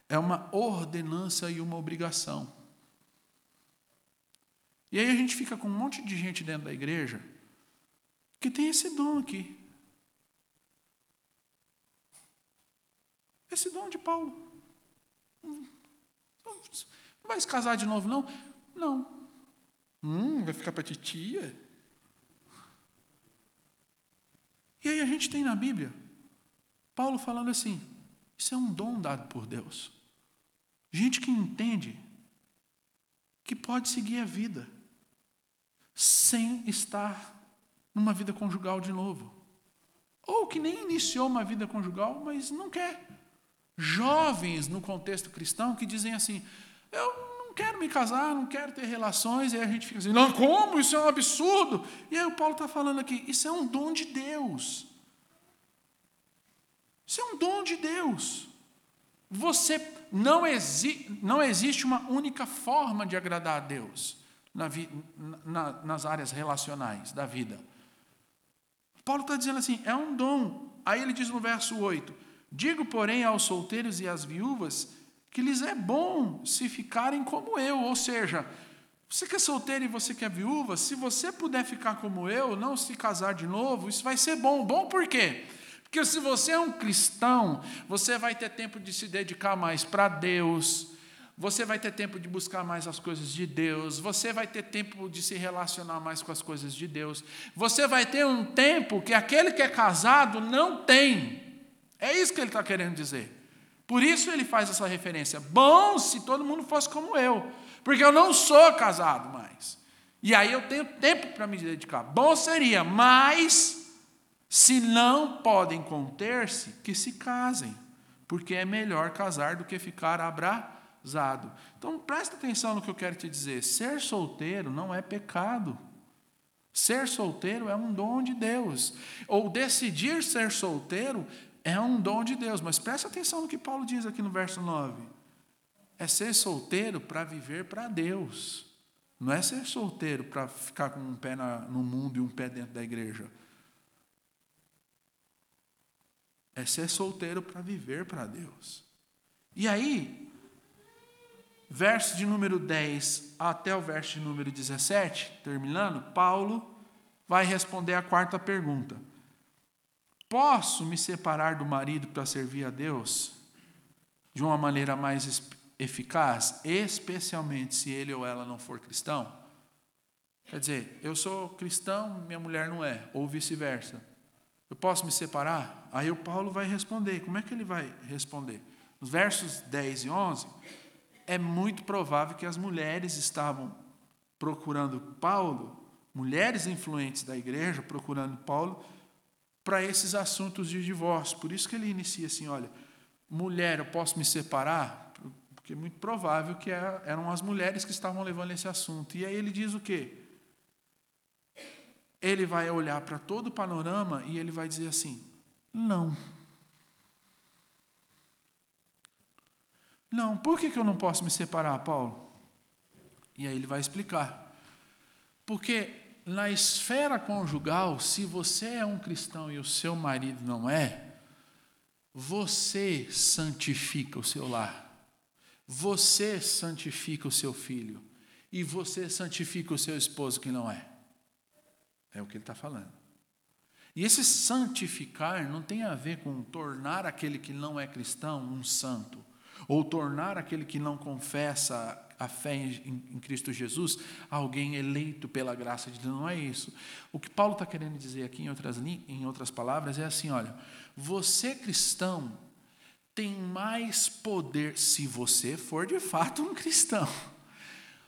é uma ordenança e uma obrigação. E aí a gente fica com um monte de gente dentro da igreja que tem esse dom aqui. Esse dom de Paulo. Não vai se casar de novo, não? Não. Hum, vai ficar para titia? E aí a gente tem na Bíblia Paulo falando assim: isso é um dom dado por Deus. Gente que entende que pode seguir a vida sem estar numa vida conjugal de novo. Ou que nem iniciou uma vida conjugal, mas não quer. Jovens no contexto cristão que dizem assim: eu não quero me casar, não quero ter relações, e aí a gente fica assim: não, como? Isso é um absurdo. E aí o Paulo está falando aqui: isso é um dom de Deus. Isso é um dom de Deus. Você não, exi não existe uma única forma de agradar a Deus na na, nas áreas relacionais da vida. Paulo está dizendo assim: é um dom. Aí ele diz no verso 8: Digo, porém, aos solteiros e às viúvas que lhes é bom se ficarem como eu, ou seja, você que é solteiro e você que é viúva, se você puder ficar como eu, não se casar de novo, isso vai ser bom. Bom por quê? Porque se você é um cristão, você vai ter tempo de se dedicar mais para Deus, você vai ter tempo de buscar mais as coisas de Deus, você vai ter tempo de se relacionar mais com as coisas de Deus, você vai ter um tempo que aquele que é casado não tem. É isso que ele está querendo dizer. Por isso ele faz essa referência. Bom se todo mundo fosse como eu porque eu não sou casado mais. E aí eu tenho tempo para me dedicar. Bom seria, mas se não podem conter-se, que se casem, porque é melhor casar do que ficar abrasado. Então presta atenção no que eu quero te dizer. Ser solteiro não é pecado. Ser solteiro é um dom de Deus. Ou decidir ser solteiro é um dom de Deus. Mas presta atenção no que Paulo diz aqui no verso 9 é ser solteiro para viver para Deus. Não é ser solteiro para ficar com um pé na, no mundo e um pé dentro da igreja. É ser solteiro para viver para Deus. E aí, verso de número 10 até o verso de número 17, terminando, Paulo vai responder a quarta pergunta: Posso me separar do marido para servir a Deus de uma maneira mais eficaz, especialmente se ele ou ela não for cristão? Quer dizer, eu sou cristão, minha mulher não é, ou vice-versa. Eu posso me separar? Aí o Paulo vai responder. Como é que ele vai responder? Nos versos 10 e 11, é muito provável que as mulheres estavam procurando Paulo, mulheres influentes da igreja procurando Paulo para esses assuntos de divórcio. Por isso que ele inicia assim: olha, mulher, eu posso me separar? Porque é muito provável que é, eram as mulheres que estavam levando esse assunto. E aí ele diz o quê? Ele vai olhar para todo o panorama e ele vai dizer assim: não. Não, por que, que eu não posso me separar, Paulo? E aí ele vai explicar. Porque na esfera conjugal, se você é um cristão e o seu marido não é, você santifica o seu lar. Você santifica o seu filho e você santifica o seu esposo que não é. É o que ele está falando. E esse santificar não tem a ver com tornar aquele que não é cristão um santo, ou tornar aquele que não confessa a fé em, Cristo Jesus alguém eleito pela graça de Deus. Não é isso. O que Paulo está querendo dizer aqui, em outras, em outras palavras, é assim: olha, você cristão tem mais poder, se você for de fato um cristão,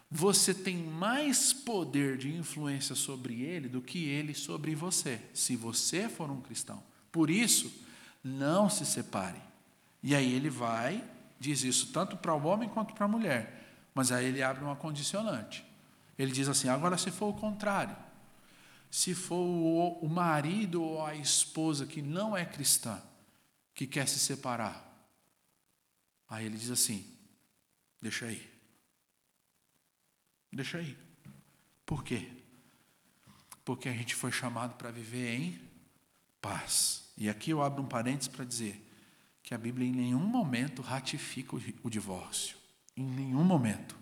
você tem mais poder de influência sobre ele do que ele sobre você, se você for um cristão. Por isso, não se separe. E aí ele vai, diz isso tanto para o homem quanto para a mulher, mas aí ele abre uma condicionante. Ele diz assim: agora, se for o contrário, se for o marido ou a esposa que não é cristã, que quer se separar, Aí ele diz assim: deixa aí. Deixa aí. Por quê? Porque a gente foi chamado para viver em paz. E aqui eu abro um parênteses para dizer que a Bíblia em nenhum momento ratifica o divórcio. Em nenhum momento.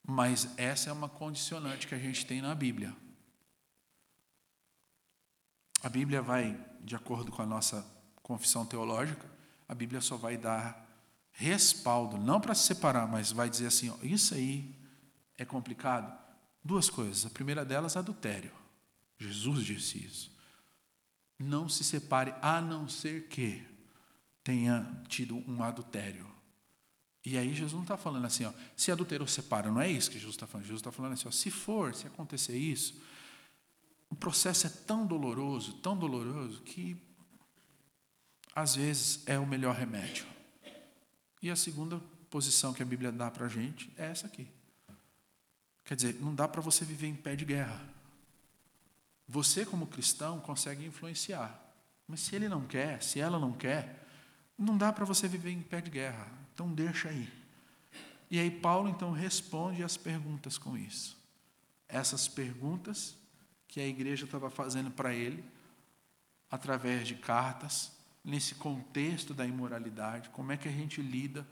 Mas essa é uma condicionante que a gente tem na Bíblia. A Bíblia vai, de acordo com a nossa confissão teológica, a Bíblia só vai dar respaldo, não para se separar, mas vai dizer assim: ó, isso aí é complicado. Duas coisas. A primeira delas, adultério. Jesus disse isso. Não se separe, a não ser que tenha tido um adultério. E aí Jesus não está falando assim, ó, se adulterou, separa. Não é isso que Jesus está falando. Jesus está falando assim, ó, se for, se acontecer isso, o processo é tão doloroso, tão doloroso, que às vezes é o melhor remédio. E a segunda posição que a Bíblia dá para a gente é essa aqui. Quer dizer, não dá para você viver em pé de guerra. Você, como cristão, consegue influenciar. Mas se ele não quer, se ela não quer, não dá para você viver em pé de guerra. Então deixa aí. E aí Paulo então responde as perguntas com isso. Essas perguntas que a igreja estava fazendo para ele através de cartas, nesse contexto da imoralidade, como é que a gente lida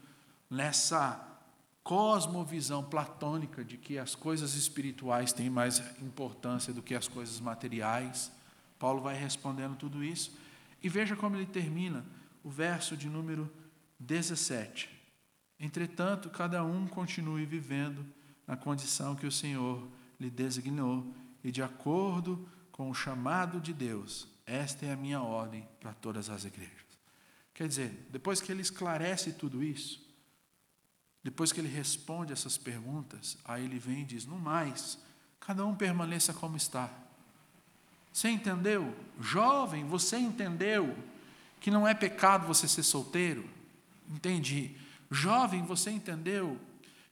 nessa cosmovisão platônica de que as coisas espirituais têm mais importância do que as coisas materiais. Paulo vai respondendo tudo isso. E veja como ele termina o verso de número 17. Entretanto, cada um continue vivendo na condição que o Senhor lhe designou e de acordo com o chamado de Deus. Esta é a minha ordem para todas as igrejas. Quer dizer, depois que ele esclarece tudo isso, depois que ele responde essas perguntas, aí ele vem e diz: No mais, cada um permaneça como está. Você entendeu? Jovem, você entendeu que não é pecado você ser solteiro? Entendi. Jovem, você entendeu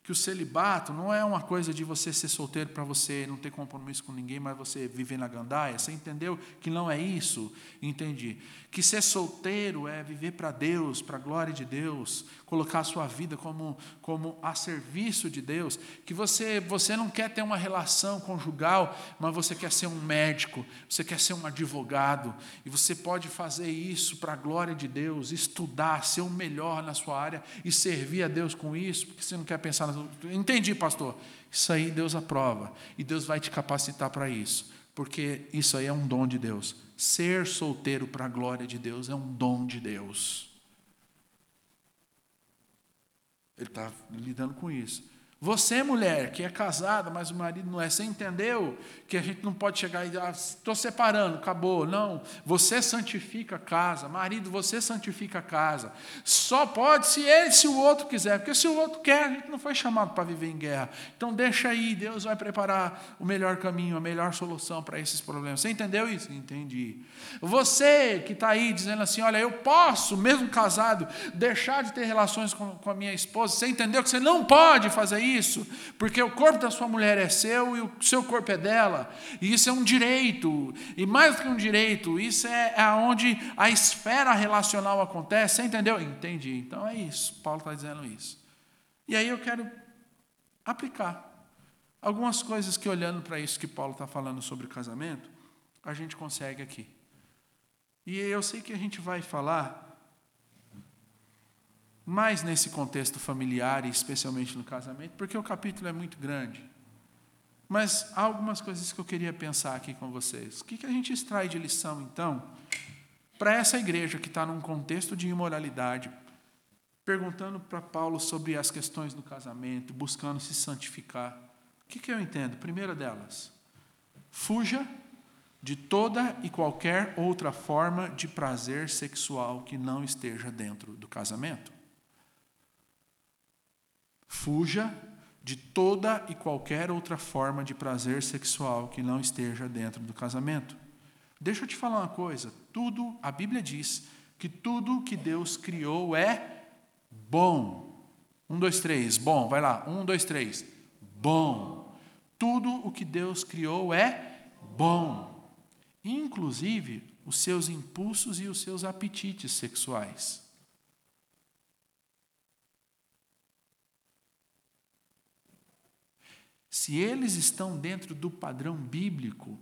que o celibato não é uma coisa de você ser solteiro para você não ter compromisso com ninguém, mas você viver na gandaia. Você entendeu que não é isso? Entendi. Que ser solteiro é viver para Deus, para a glória de Deus, colocar a sua vida como, como a serviço de Deus. Que você, você não quer ter uma relação conjugal, mas você quer ser um médico, você quer ser um advogado, e você pode fazer isso para a glória de Deus, estudar, ser o melhor na sua área e servir a Deus com isso, porque você não quer pensar nas Entendi, pastor. Isso aí Deus aprova. E Deus vai te capacitar para isso. Porque isso aí é um dom de Deus. Ser solteiro para a glória de Deus é um dom de Deus. Ele está lidando com isso. Você, mulher, que é casada, mas o marido não é, você entendeu que a gente não pode chegar e dizer, ah, estou separando, acabou. Não, você santifica a casa. Marido, você santifica a casa. Só pode se ele, se o outro quiser, porque se o outro quer, a gente não foi chamado para viver em guerra. Então deixa aí, Deus vai preparar o melhor caminho, a melhor solução para esses problemas. Você entendeu isso? Entendi. Você que está aí dizendo assim, olha, eu posso, mesmo casado, deixar de ter relações com, com a minha esposa, você entendeu que você não pode fazer isso, porque o corpo da sua mulher é seu e o seu corpo é dela, e isso é um direito, e mais do que um direito, isso é, é onde a esfera relacional acontece, você entendeu? Entendi, então é isso, Paulo está dizendo isso. E aí eu quero aplicar algumas coisas que, olhando para isso que Paulo está falando sobre casamento, a gente consegue aqui. E eu sei que a gente vai falar mais nesse contexto familiar e especialmente no casamento, porque o capítulo é muito grande. Mas há algumas coisas que eu queria pensar aqui com vocês. O que a gente extrai de lição, então, para essa igreja que está num contexto de imoralidade, perguntando para Paulo sobre as questões do casamento, buscando se santificar? O que, eu entendo? Primeira delas, fuja de toda e qualquer outra forma de prazer sexual que não esteja dentro do casamento. Fuja de toda e qualquer outra forma de prazer sexual que não esteja dentro do casamento. Deixa eu te falar uma coisa: tudo, a Bíblia diz que tudo que Deus criou é bom. Um, dois, três, bom, vai lá. Um, dois, três, bom. Tudo o que Deus criou é bom, inclusive os seus impulsos e os seus apetites sexuais. Se eles estão dentro do padrão bíblico,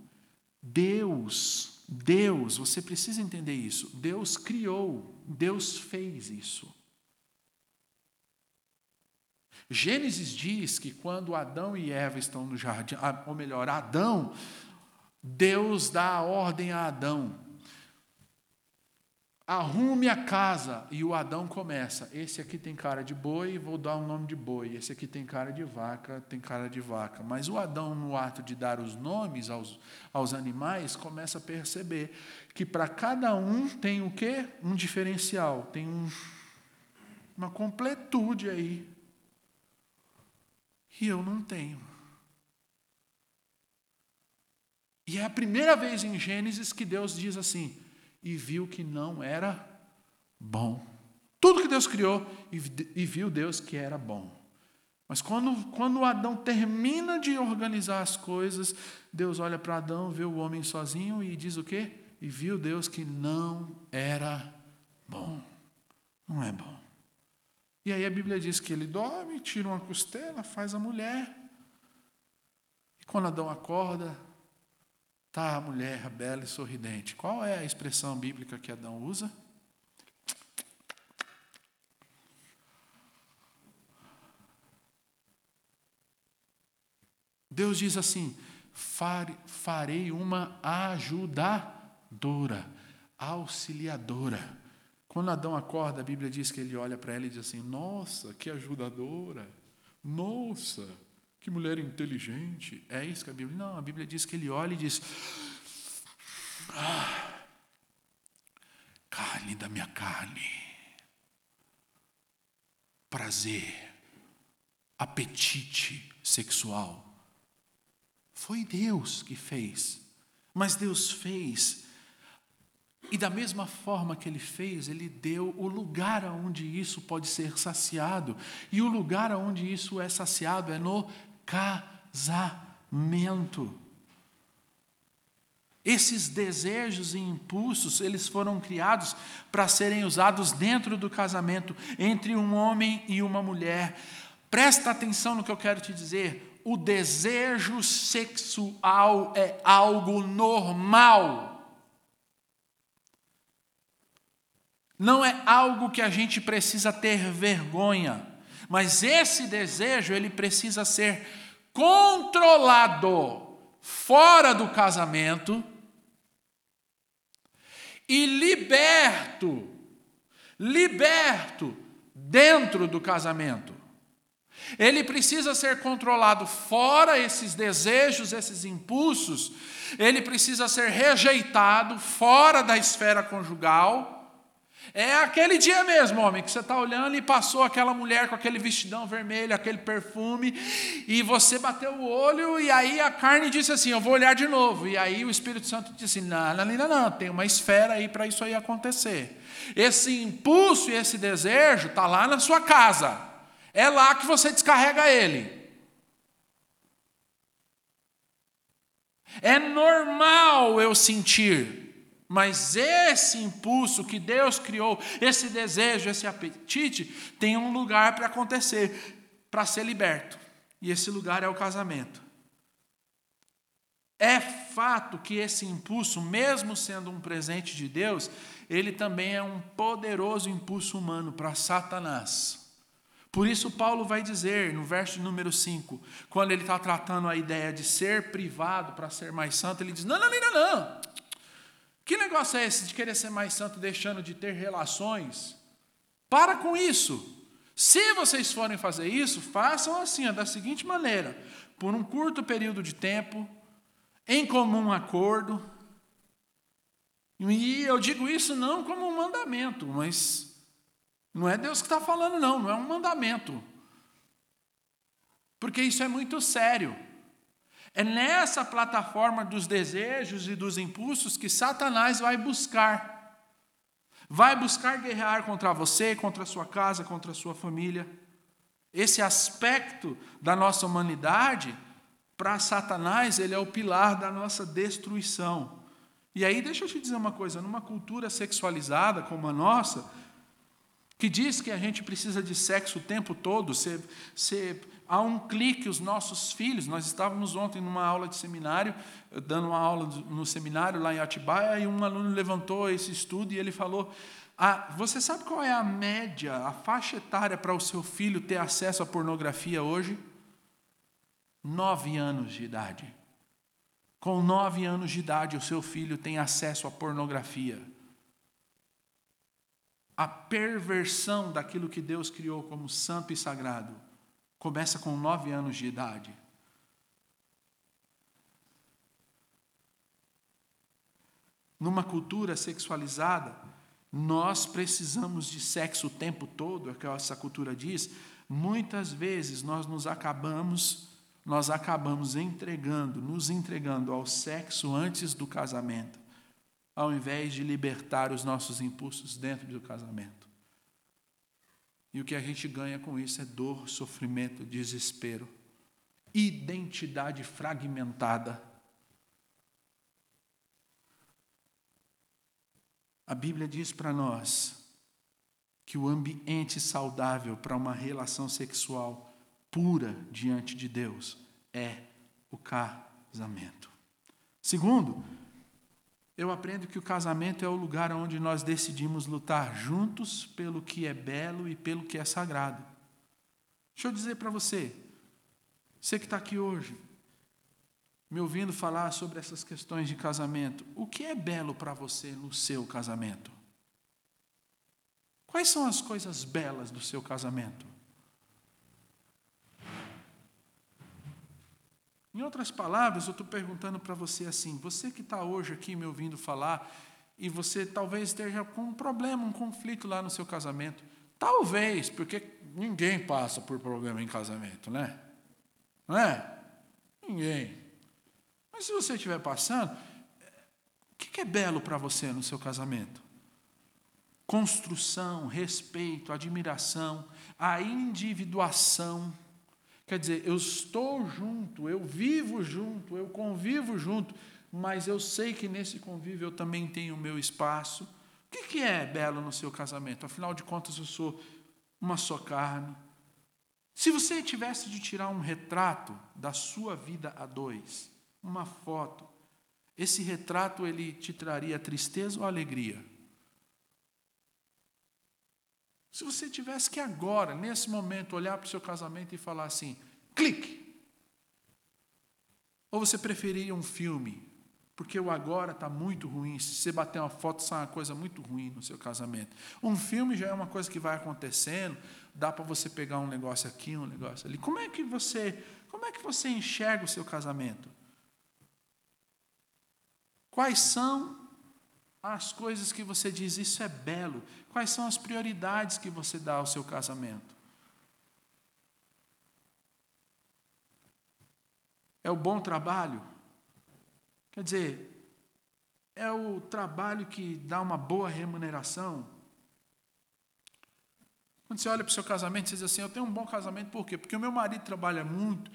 Deus, Deus, você precisa entender isso. Deus criou, Deus fez isso. Gênesis diz que quando Adão e Eva estão no jardim, ou melhor, Adão, Deus dá a ordem a Adão: Arrume a casa. E o Adão começa. Esse aqui tem cara de boi, vou dar o um nome de boi. Esse aqui tem cara de vaca, tem cara de vaca. Mas o Adão, no ato de dar os nomes aos, aos animais, começa a perceber que para cada um tem o quê? Um diferencial, tem um, uma completude aí. E eu não tenho. E é a primeira vez em Gênesis que Deus diz assim: e viu que não era bom. Tudo que Deus criou e viu Deus que era bom. Mas quando, quando Adão termina de organizar as coisas, Deus olha para Adão, vê o homem sozinho e diz o quê? E viu Deus que não era bom. Não é bom. E aí a Bíblia diz que ele dorme, tira uma costela, faz a mulher. E quando Adão acorda, tá a mulher bela e sorridente. Qual é a expressão bíblica que Adão usa? Deus diz assim: farei uma ajudadora, auxiliadora. Quando Adão acorda, a Bíblia diz que ele olha para ela e diz assim: Nossa, que ajudadora! Nossa! Que mulher inteligente. É isso que a Bíblia. Não, a Bíblia diz que ele olha e diz: ah, Carne da minha carne, prazer, apetite sexual. Foi Deus que fez. Mas Deus fez e da mesma forma que ele fez, ele deu o lugar aonde isso pode ser saciado. E o lugar aonde isso é saciado é no casamento. Esses desejos e impulsos, eles foram criados para serem usados dentro do casamento, entre um homem e uma mulher. Presta atenção no que eu quero te dizer. O desejo sexual é algo normal. Não é algo que a gente precisa ter vergonha, mas esse desejo ele precisa ser controlado fora do casamento e liberto, liberto dentro do casamento. Ele precisa ser controlado fora esses desejos, esses impulsos, ele precisa ser rejeitado fora da esfera conjugal é aquele dia mesmo, homem, que você está olhando e passou aquela mulher com aquele vestidão vermelho, aquele perfume, e você bateu o olho, e aí a carne disse assim: Eu vou olhar de novo. E aí o Espírito Santo disse: Não, não, não, não, tem uma esfera aí para isso aí acontecer. Esse impulso e esse desejo está lá na sua casa, é lá que você descarrega ele. É normal eu sentir mas esse impulso que Deus criou, esse desejo, esse apetite, tem um lugar para acontecer, para ser liberto. E esse lugar é o casamento. É fato que esse impulso, mesmo sendo um presente de Deus, ele também é um poderoso impulso humano para Satanás. Por isso, Paulo vai dizer no verso número 5, quando ele está tratando a ideia de ser privado para ser mais santo, ele diz: não, não, não, não, não. Que negócio é esse de querer ser mais santo deixando de ter relações? Para com isso. Se vocês forem fazer isso, façam assim, da seguinte maneira: por um curto período de tempo, em comum acordo. E eu digo isso não como um mandamento, mas não é Deus que está falando, não, não é um mandamento. Porque isso é muito sério. É nessa plataforma dos desejos e dos impulsos que Satanás vai buscar. Vai buscar guerrear contra você, contra a sua casa, contra a sua família. Esse aspecto da nossa humanidade, para Satanás, ele é o pilar da nossa destruição. E aí, deixa eu te dizer uma coisa: numa cultura sexualizada como a nossa, que diz que a gente precisa de sexo o tempo todo, ser, ser a um clique os nossos filhos. Nós estávamos ontem numa aula de seminário, dando uma aula no seminário lá em Atibaia, e um aluno levantou esse estudo e ele falou: ah, Você sabe qual é a média, a faixa etária para o seu filho ter acesso à pornografia hoje? Nove anos de idade. Com nove anos de idade, o seu filho tem acesso à pornografia. A perversão daquilo que Deus criou como santo e sagrado Começa com nove anos de idade. Numa cultura sexualizada, nós precisamos de sexo o tempo todo, é o que essa cultura diz. Muitas vezes nós nos acabamos, nós acabamos entregando, nos entregando ao sexo antes do casamento, ao invés de libertar os nossos impulsos dentro do casamento. E o que a gente ganha com isso é dor, sofrimento, desespero, identidade fragmentada. A Bíblia diz para nós que o ambiente saudável para uma relação sexual pura diante de Deus é o casamento. Segundo, eu aprendo que o casamento é o lugar onde nós decidimos lutar juntos pelo que é belo e pelo que é sagrado. Deixa eu dizer para você, você que está aqui hoje, me ouvindo falar sobre essas questões de casamento, o que é belo para você no seu casamento? Quais são as coisas belas do seu casamento? Em outras palavras, eu estou perguntando para você assim: você que está hoje aqui me ouvindo falar, e você talvez esteja com um problema, um conflito lá no seu casamento. Talvez, porque ninguém passa por problema em casamento, né? Não é? Ninguém. Mas se você estiver passando, o que é belo para você no seu casamento? Construção, respeito, admiração, a individuação. Quer dizer, eu estou junto, eu vivo junto, eu convivo junto, mas eu sei que nesse convívio eu também tenho o meu espaço. O que é belo no seu casamento? Afinal de contas, eu sou uma só carne. Se você tivesse de tirar um retrato da sua vida a dois, uma foto, esse retrato ele te traria tristeza ou alegria? Se você tivesse que agora, nesse momento, olhar para o seu casamento e falar assim, clique. Ou você preferiria um filme porque o agora está muito ruim. Se você bater uma foto, sai uma coisa muito ruim no seu casamento. Um filme já é uma coisa que vai acontecendo, dá para você pegar um negócio aqui, um negócio ali. Como é que você, como é que você enxerga o seu casamento? Quais são as coisas que você diz isso é belo? Quais são as prioridades que você dá ao seu casamento? É o bom trabalho? Quer dizer, é o trabalho que dá uma boa remuneração. Quando você olha para o seu casamento, você diz assim: Eu tenho um bom casamento, por quê? Porque o meu marido trabalha muito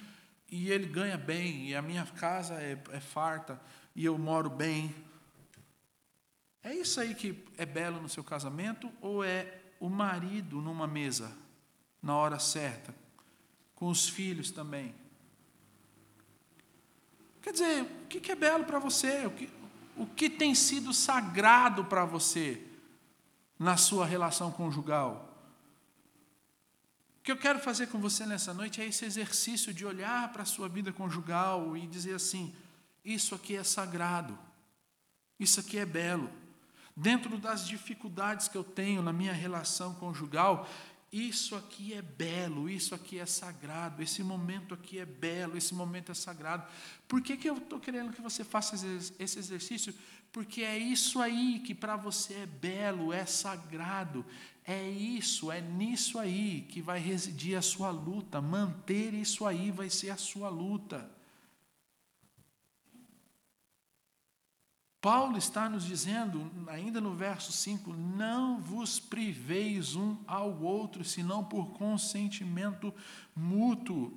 e ele ganha bem, e a minha casa é, é farta, e eu moro bem. É isso aí que é belo no seu casamento? Ou é o marido numa mesa, na hora certa, com os filhos também? Quer dizer, o que é belo para você? O que, o que tem sido sagrado para você na sua relação conjugal? O que eu quero fazer com você nessa noite é esse exercício de olhar para a sua vida conjugal e dizer assim: isso aqui é sagrado, isso aqui é belo. Dentro das dificuldades que eu tenho na minha relação conjugal, isso aqui é belo, isso aqui é sagrado, esse momento aqui é belo, esse momento é sagrado. Por que, que eu estou querendo que você faça esse exercício? Porque é isso aí que para você é belo, é sagrado, é isso, é nisso aí que vai residir a sua luta, manter isso aí vai ser a sua luta. Paulo está nos dizendo, ainda no verso 5, não vos priveis um ao outro, senão por consentimento mútuo.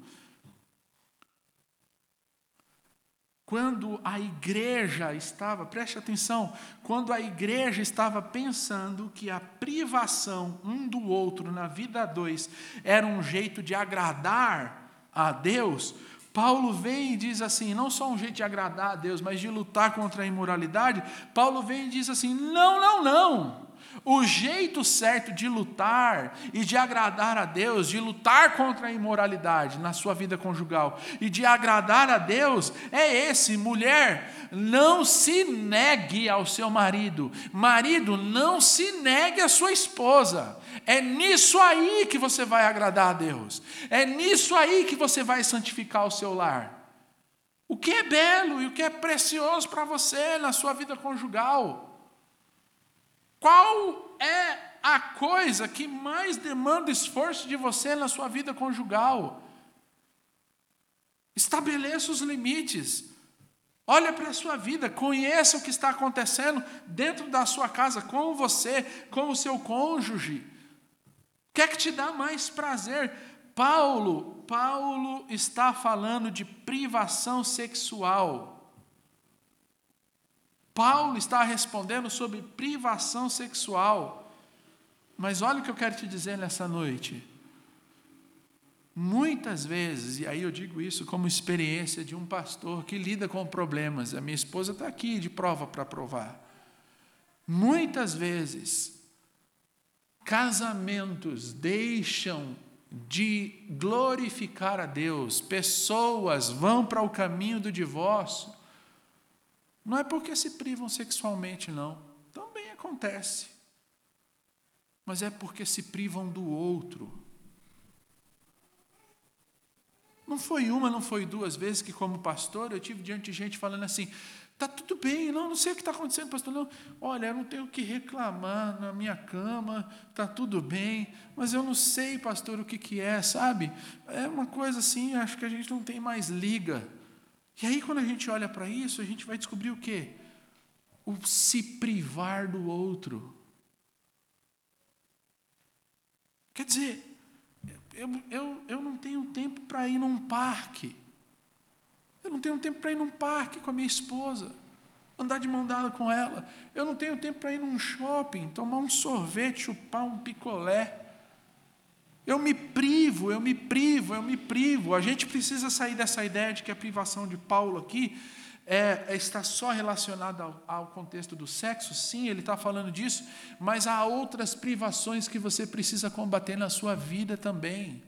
Quando a igreja estava, preste atenção, quando a igreja estava pensando que a privação um do outro na vida a dois era um jeito de agradar a Deus, Paulo vem e diz assim, não só um jeito de agradar a Deus, mas de lutar contra a imoralidade. Paulo vem e diz assim: não, não, não. O jeito certo de lutar e de agradar a Deus, de lutar contra a imoralidade na sua vida conjugal e de agradar a Deus é esse: mulher, não se negue ao seu marido, marido, não se negue à sua esposa. É nisso aí que você vai agradar a Deus. É nisso aí que você vai santificar o seu lar. O que é belo e o que é precioso para você na sua vida conjugal? Qual é a coisa que mais demanda esforço de você na sua vida conjugal? Estabeleça os limites. Olha para a sua vida, conheça o que está acontecendo dentro da sua casa, com você, com o seu cônjuge que é que te dá mais prazer? Paulo, Paulo está falando de privação sexual. Paulo está respondendo sobre privação sexual. Mas olha o que eu quero te dizer nessa noite. Muitas vezes, e aí eu digo isso como experiência de um pastor que lida com problemas, a minha esposa está aqui de prova para provar. Muitas vezes, Casamentos deixam de glorificar a Deus, pessoas vão para o caminho do divórcio, não é porque se privam sexualmente, não. Também acontece. Mas é porque se privam do outro. Não foi uma, não foi duas vezes que, como pastor, eu tive diante de gente falando assim: Está tudo bem, não, não sei o que está acontecendo, pastor. Não, olha, eu não tenho o que reclamar na minha cama, está tudo bem, mas eu não sei, pastor, o que, que é, sabe? É uma coisa assim, acho que a gente não tem mais liga. E aí, quando a gente olha para isso, a gente vai descobrir o quê? O se privar do outro. Quer dizer, eu, eu, eu não tenho tempo para ir num parque. Eu não tenho tempo para ir num parque com a minha esposa, andar de mão dada com ela. Eu não tenho tempo para ir num shopping, tomar um sorvete, chupar um picolé. Eu me privo, eu me privo, eu me privo. A gente precisa sair dessa ideia de que a privação de Paulo aqui é, é está só relacionada ao, ao contexto do sexo. Sim, ele está falando disso, mas há outras privações que você precisa combater na sua vida também.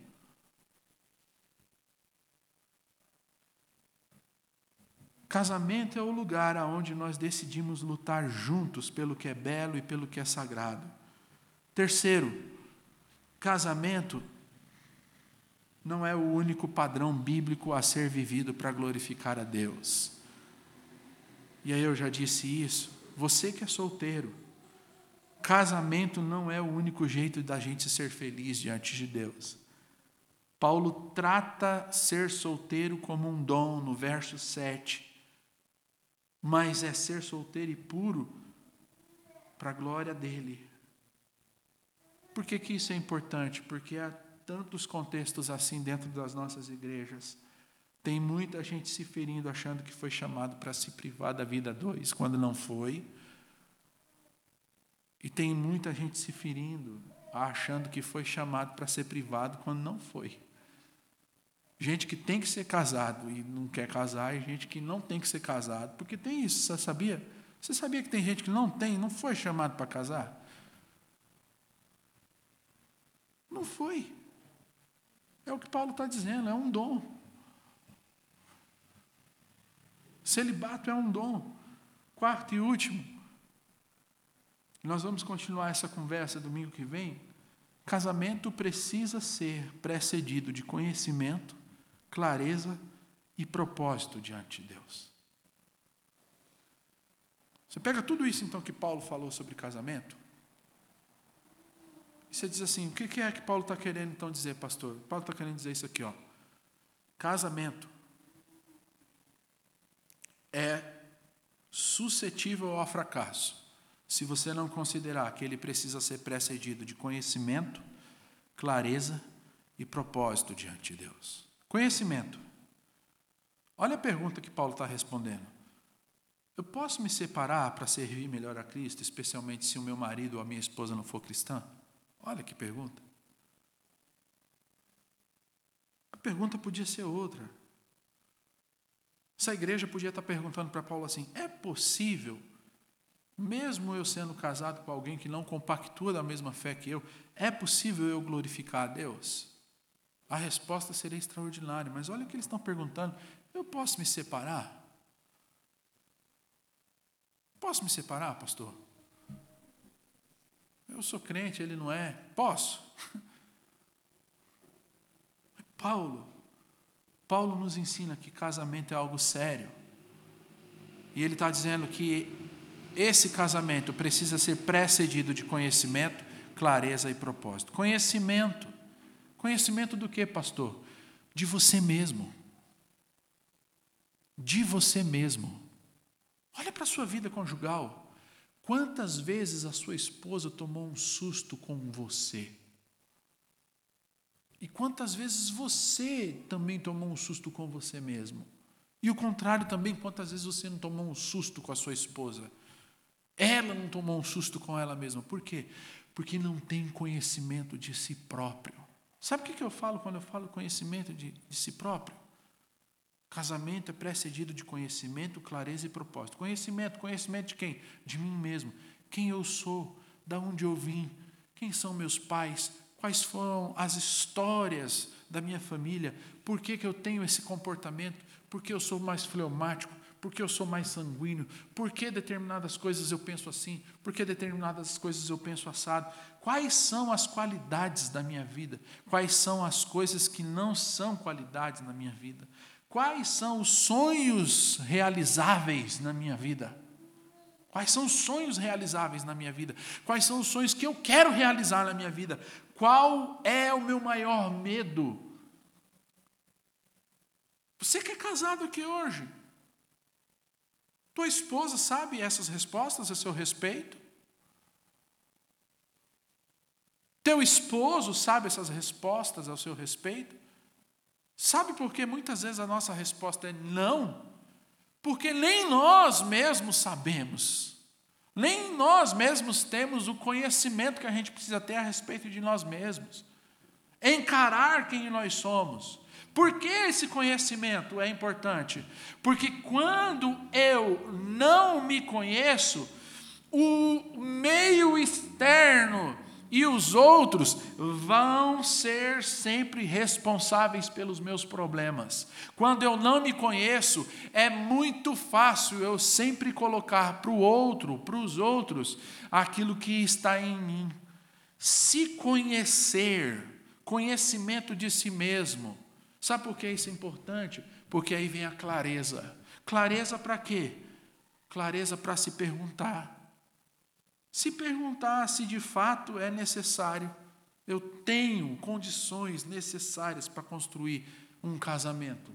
Casamento é o lugar aonde nós decidimos lutar juntos pelo que é belo e pelo que é sagrado. Terceiro, casamento não é o único padrão bíblico a ser vivido para glorificar a Deus. E aí eu já disse isso. Você que é solteiro, casamento não é o único jeito da gente ser feliz diante de Deus. Paulo trata ser solteiro como um dom no verso 7 mas é ser solteiro e puro para a glória dele. Por que, que isso é importante? Porque há tantos contextos assim dentro das nossas igrejas. Tem muita gente se ferindo achando que foi chamado para se privar da vida dois, quando não foi. E tem muita gente se ferindo achando que foi chamado para ser privado quando não foi. Gente que tem que ser casado e não quer casar, e gente que não tem que ser casado, porque tem isso, você sabia? Você sabia que tem gente que não tem, não foi chamado para casar? Não foi. É o que Paulo está dizendo, é um dom. Celibato é um dom. Quarto e último. Nós vamos continuar essa conversa domingo que vem. Casamento precisa ser precedido de conhecimento clareza e propósito diante de Deus. Você pega tudo isso então que Paulo falou sobre casamento, e você diz assim: o que é que Paulo está querendo então dizer, pastor? Paulo está querendo dizer isso aqui, ó. Casamento é suscetível ao fracasso se você não considerar que ele precisa ser precedido de conhecimento, clareza e propósito diante de Deus. Conhecimento. Olha a pergunta que Paulo está respondendo. Eu posso me separar para servir melhor a Cristo, especialmente se o meu marido ou a minha esposa não for cristã? Olha que pergunta. A pergunta podia ser outra. Essa igreja podia estar perguntando para Paulo assim: é possível, mesmo eu sendo casado com alguém que não compactua da mesma fé que eu, é possível eu glorificar a Deus? a resposta seria extraordinária. Mas olha o que eles estão perguntando: eu posso me separar? Posso me separar, pastor? Eu sou crente, ele não é. Posso? Paulo, Paulo nos ensina que casamento é algo sério. E ele está dizendo que esse casamento precisa ser precedido de conhecimento, clareza e propósito. Conhecimento Conhecimento do que, pastor? De você mesmo. De você mesmo. Olha para a sua vida conjugal. Quantas vezes a sua esposa tomou um susto com você? E quantas vezes você também tomou um susto com você mesmo? E o contrário também, quantas vezes você não tomou um susto com a sua esposa? Ela não tomou um susto com ela mesma. Por quê? Porque não tem conhecimento de si próprio. Sabe o que eu falo quando eu falo conhecimento de, de si próprio? Casamento é precedido de conhecimento, clareza e propósito. Conhecimento, conhecimento de quem? De mim mesmo. Quem eu sou, da onde eu vim, quem são meus pais, quais foram as histórias da minha família, por que, que eu tenho esse comportamento, por que eu sou mais fleumático, por que eu sou mais sanguíneo, por que determinadas coisas eu penso assim, por que determinadas coisas eu penso assado. Quais são as qualidades da minha vida? Quais são as coisas que não são qualidades na minha vida? Quais são os sonhos realizáveis na minha vida? Quais são os sonhos realizáveis na minha vida? Quais são os sonhos que eu quero realizar na minha vida? Qual é o meu maior medo? Você que é casado aqui hoje, tua esposa sabe essas respostas a seu respeito? Teu esposo sabe essas respostas ao seu respeito? Sabe por que muitas vezes a nossa resposta é não? Porque nem nós mesmos sabemos, nem nós mesmos temos o conhecimento que a gente precisa ter a respeito de nós mesmos, encarar quem nós somos. Por que esse conhecimento é importante? Porque quando eu não me conheço, o meio externo e os outros vão ser sempre responsáveis pelos meus problemas. Quando eu não me conheço, é muito fácil eu sempre colocar para o outro, para os outros, aquilo que está em mim. Se conhecer, conhecimento de si mesmo. Sabe por que isso é importante? Porque aí vem a clareza. Clareza para quê? Clareza para se perguntar se perguntar se de fato é necessário, eu tenho condições necessárias para construir um casamento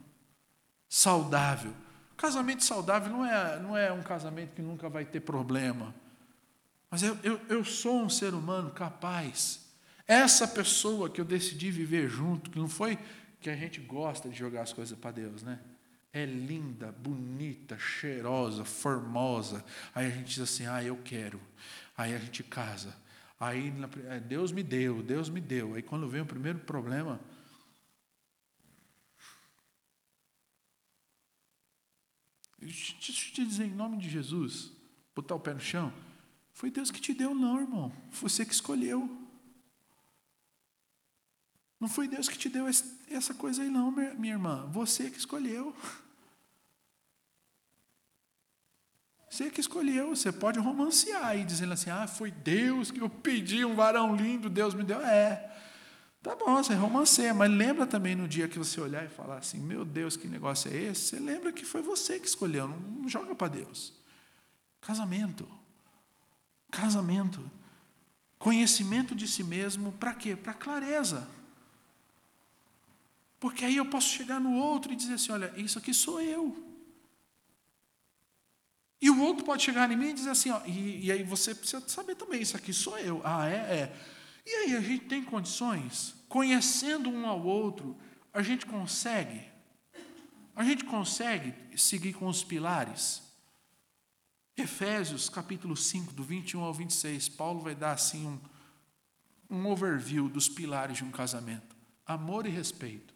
saudável. Casamento saudável não é, não é um casamento que nunca vai ter problema. Mas eu, eu, eu sou um ser humano capaz. Essa pessoa que eu decidi viver junto, que não foi que a gente gosta de jogar as coisas para Deus, né? É linda, bonita, cheirosa, formosa. Aí a gente diz assim: ah, eu quero. Aí a gente casa. Aí é, Deus me deu, Deus me deu. Aí quando vem o primeiro problema, Deixa eu te dizer, em nome de Jesus, botar o pé no chão. Foi Deus que te deu, não, irmão. Foi você que escolheu. Não foi Deus que te deu essa coisa aí, não, minha irmã. Você que escolheu. Você que escolheu, você pode romancear aí, dizendo assim: ah, foi Deus que eu pedi um varão lindo, Deus me deu. É, tá bom, você romanceia, mas lembra também no dia que você olhar e falar assim: meu Deus, que negócio é esse? Você lembra que foi você que escolheu, não, não joga para Deus. Casamento. Casamento. Conhecimento de si mesmo, para quê? Para clareza. Porque aí eu posso chegar no outro e dizer assim: olha, isso aqui sou eu. E o outro pode chegar em mim e dizer assim, ó, e, e aí você precisa saber também, isso aqui sou eu. Ah, é? É. E aí a gente tem condições, conhecendo um ao outro, a gente consegue, a gente consegue seguir com os pilares. Efésios capítulo 5, do 21 ao 26, Paulo vai dar assim um, um overview dos pilares de um casamento: amor e respeito.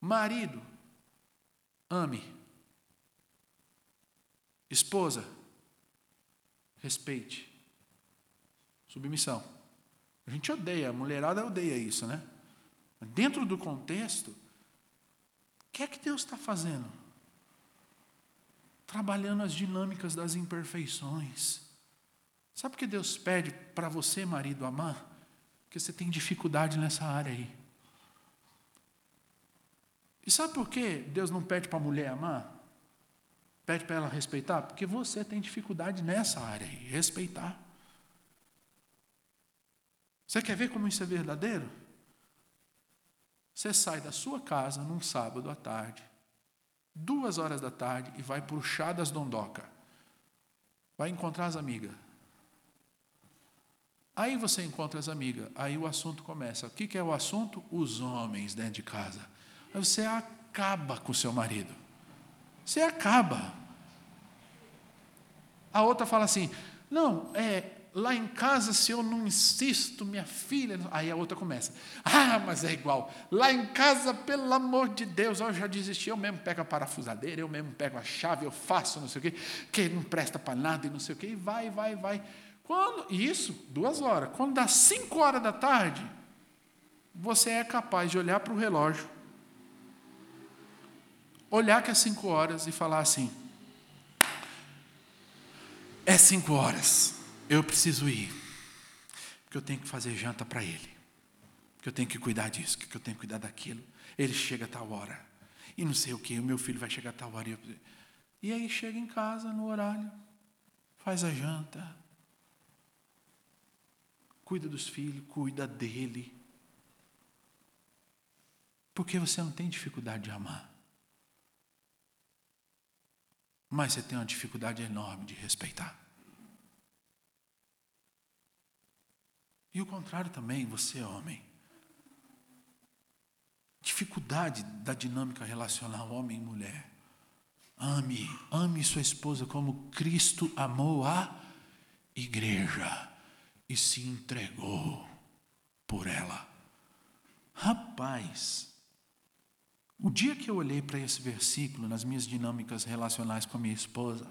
Marido, ame Esposa, respeite. Submissão. A gente odeia, a mulherada odeia isso, né? Mas dentro do contexto, o que é que Deus está fazendo? Trabalhando as dinâmicas das imperfeições. Sabe o que Deus pede para você, marido, amar? Porque você tem dificuldade nessa área aí. E sabe por que Deus não pede para a mulher amar? Pede para ela respeitar, porque você tem dificuldade nessa área aí, respeitar. Você quer ver como isso é verdadeiro? Você sai da sua casa num sábado à tarde, duas horas da tarde, e vai para o chá das dondoca. Vai encontrar as amigas. Aí você encontra as amigas, aí o assunto começa. O que, é o assunto? Os homens dentro de casa. Aí você acaba com o seu marido. Você acaba. A outra fala assim: não, é, lá em casa, se eu não insisto, minha filha. Aí a outra começa: ah, mas é igual. Lá em casa, pelo amor de Deus, eu já desisti. Eu mesmo pego a parafusadeira, eu mesmo pego a chave, eu faço não sei o quê, que não presta para nada e não sei o quê. E vai, vai, vai. Quando, isso, duas horas. Quando dá cinco horas da tarde, você é capaz de olhar para o relógio, olhar que é cinco horas e falar assim: é cinco horas, eu preciso ir, porque eu tenho que fazer janta para ele, porque eu tenho que cuidar disso, porque eu tenho que cuidar daquilo. Ele chega a tal hora, e não sei o que, o meu filho vai chegar a tal hora. E aí chega em casa no horário, faz a janta, cuida dos filhos, cuida dele. Porque você não tem dificuldade de amar. Mas você tem uma dificuldade enorme de respeitar. E o contrário também, você, homem. Dificuldade da dinâmica relacional homem e mulher. Ame, ame sua esposa como Cristo amou a igreja e se entregou por ela. Rapaz, o dia que eu olhei para esse versículo nas minhas dinâmicas relacionais com a minha esposa,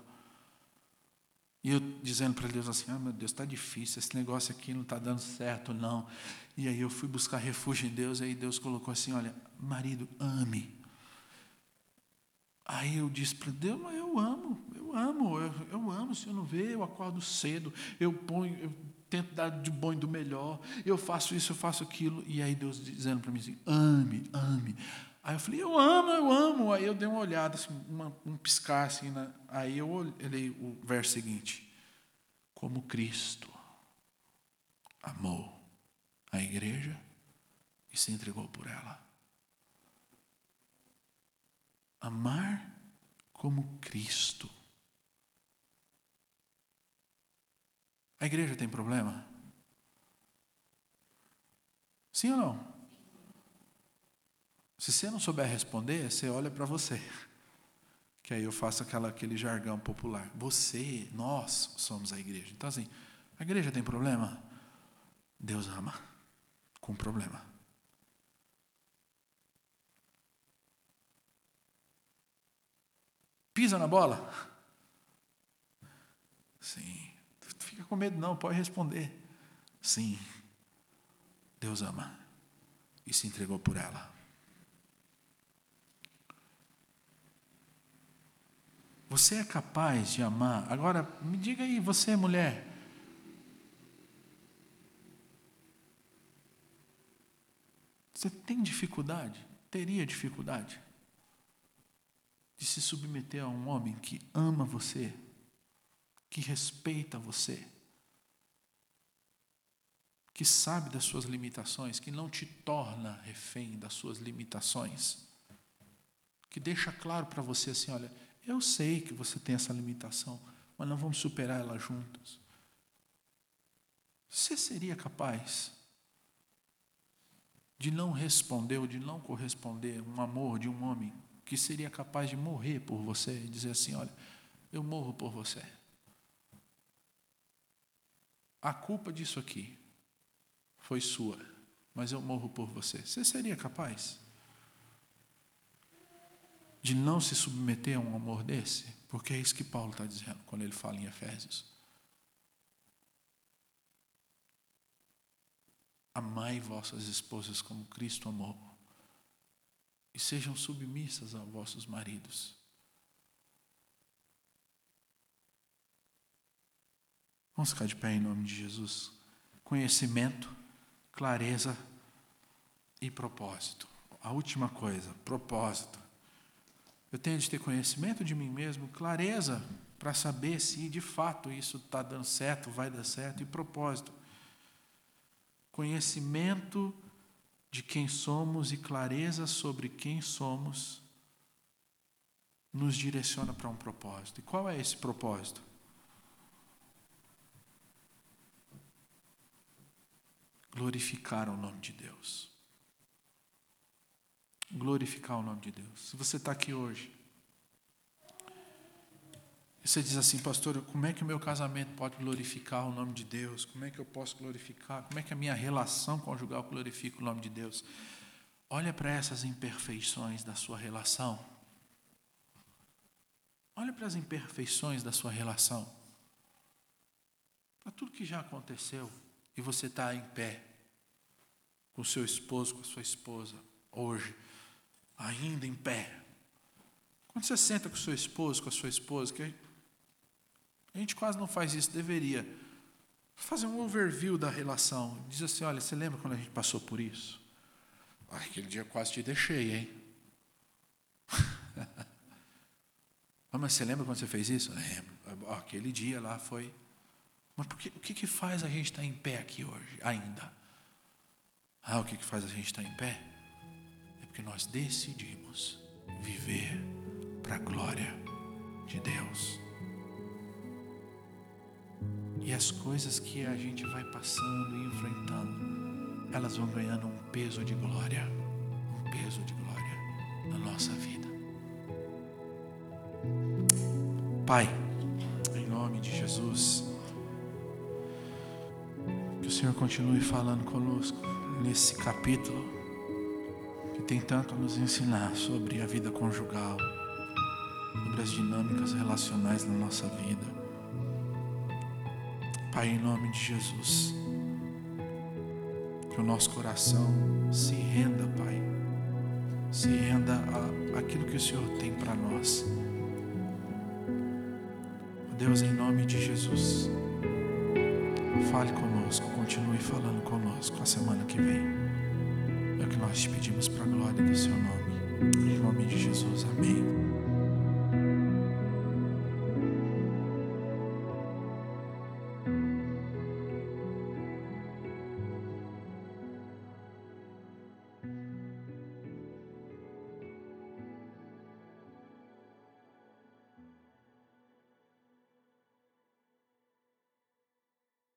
e eu dizendo para Deus assim: ah, meu Deus, está difícil, esse negócio aqui não está dando certo, não. E aí eu fui buscar refúgio em Deus, e aí Deus colocou assim: olha, marido, ame. Aí eu disse para Deus, mas eu amo, eu amo, eu, eu amo, se eu não vê, eu acordo cedo, eu ponho, eu tento dar de bom e do melhor, eu faço isso, eu faço aquilo. E aí Deus dizendo para mim assim: ame, ame. Aí eu falei, eu amo, eu amo. Aí eu dei uma olhada, assim, uma, um piscar assim. Né? Aí eu olhei o verso seguinte: Como Cristo amou a igreja e se entregou por ela. Amar como Cristo. A igreja tem problema? Sim ou não? Se você não souber responder, você olha para você. Que aí eu faço aquela, aquele jargão popular. Você, nós somos a igreja. Então, assim, a igreja tem problema? Deus ama com problema. Pisa na bola? Sim. Fica com medo, não, pode responder. Sim. Deus ama e se entregou por ela. Você é capaz de amar? Agora, me diga aí, você é mulher. Você tem dificuldade? Teria dificuldade? De se submeter a um homem que ama você, que respeita você, que sabe das suas limitações, que não te torna refém das suas limitações, que deixa claro para você assim: olha, eu sei que você tem essa limitação, mas nós vamos superar ela juntos. Você seria capaz de não responder ou de não corresponder um amor de um homem que seria capaz de morrer por você e dizer assim: olha, eu morro por você. A culpa disso aqui foi sua, mas eu morro por você. Você seria capaz? De não se submeter a um amor desse? Porque é isso que Paulo está dizendo quando ele fala em Efésios. Amai vossas esposas como Cristo amou, e sejam submissas a vossos maridos. Vamos ficar de pé em nome de Jesus. Conhecimento, clareza e propósito. A última coisa, propósito. Eu tenho de ter conhecimento de mim mesmo, clareza para saber se de fato isso está dando certo, vai dar certo, e propósito. Conhecimento de quem somos e clareza sobre quem somos nos direciona para um propósito. E qual é esse propósito? Glorificar o nome de Deus glorificar o nome de Deus. Se você está aqui hoje, e você diz assim, pastor, como é que o meu casamento pode glorificar o nome de Deus? Como é que eu posso glorificar? Como é que a minha relação conjugal glorifica o nome de Deus? Olha para essas imperfeições da sua relação. Olha para as imperfeições da sua relação. para tudo que já aconteceu e você está em pé com o seu esposo, com a sua esposa, hoje, ainda em pé. Quando você senta com seu esposo, com a sua esposa, que a gente quase não faz isso, deveria fazer um overview da relação. Diz assim: olha, você lembra quando a gente passou por isso? Ai, aquele dia quase te deixei, hein? *laughs* ah, mas você lembra quando você fez isso? Lembro. Aquele dia lá foi. Mas que, o que, que faz a gente estar em pé aqui hoje, ainda? Ah, o que, que faz a gente estar em pé? Porque nós decidimos viver para a glória de Deus. E as coisas que a gente vai passando e enfrentando, elas vão ganhando um peso de glória, um peso de glória na nossa vida. Pai, em nome de Jesus, que o Senhor continue falando conosco nesse capítulo tem tanto a nos ensinar sobre a vida conjugal, sobre as dinâmicas relacionais na nossa vida. Pai, em nome de Jesus, que o nosso coração se renda, Pai, se renda a aquilo que o Senhor tem para nós. Deus, em nome de Jesus, fale conosco, continue falando conosco a semana que vem. É o que nós te pedimos para a glória do seu nome. Em nome de Jesus, amém.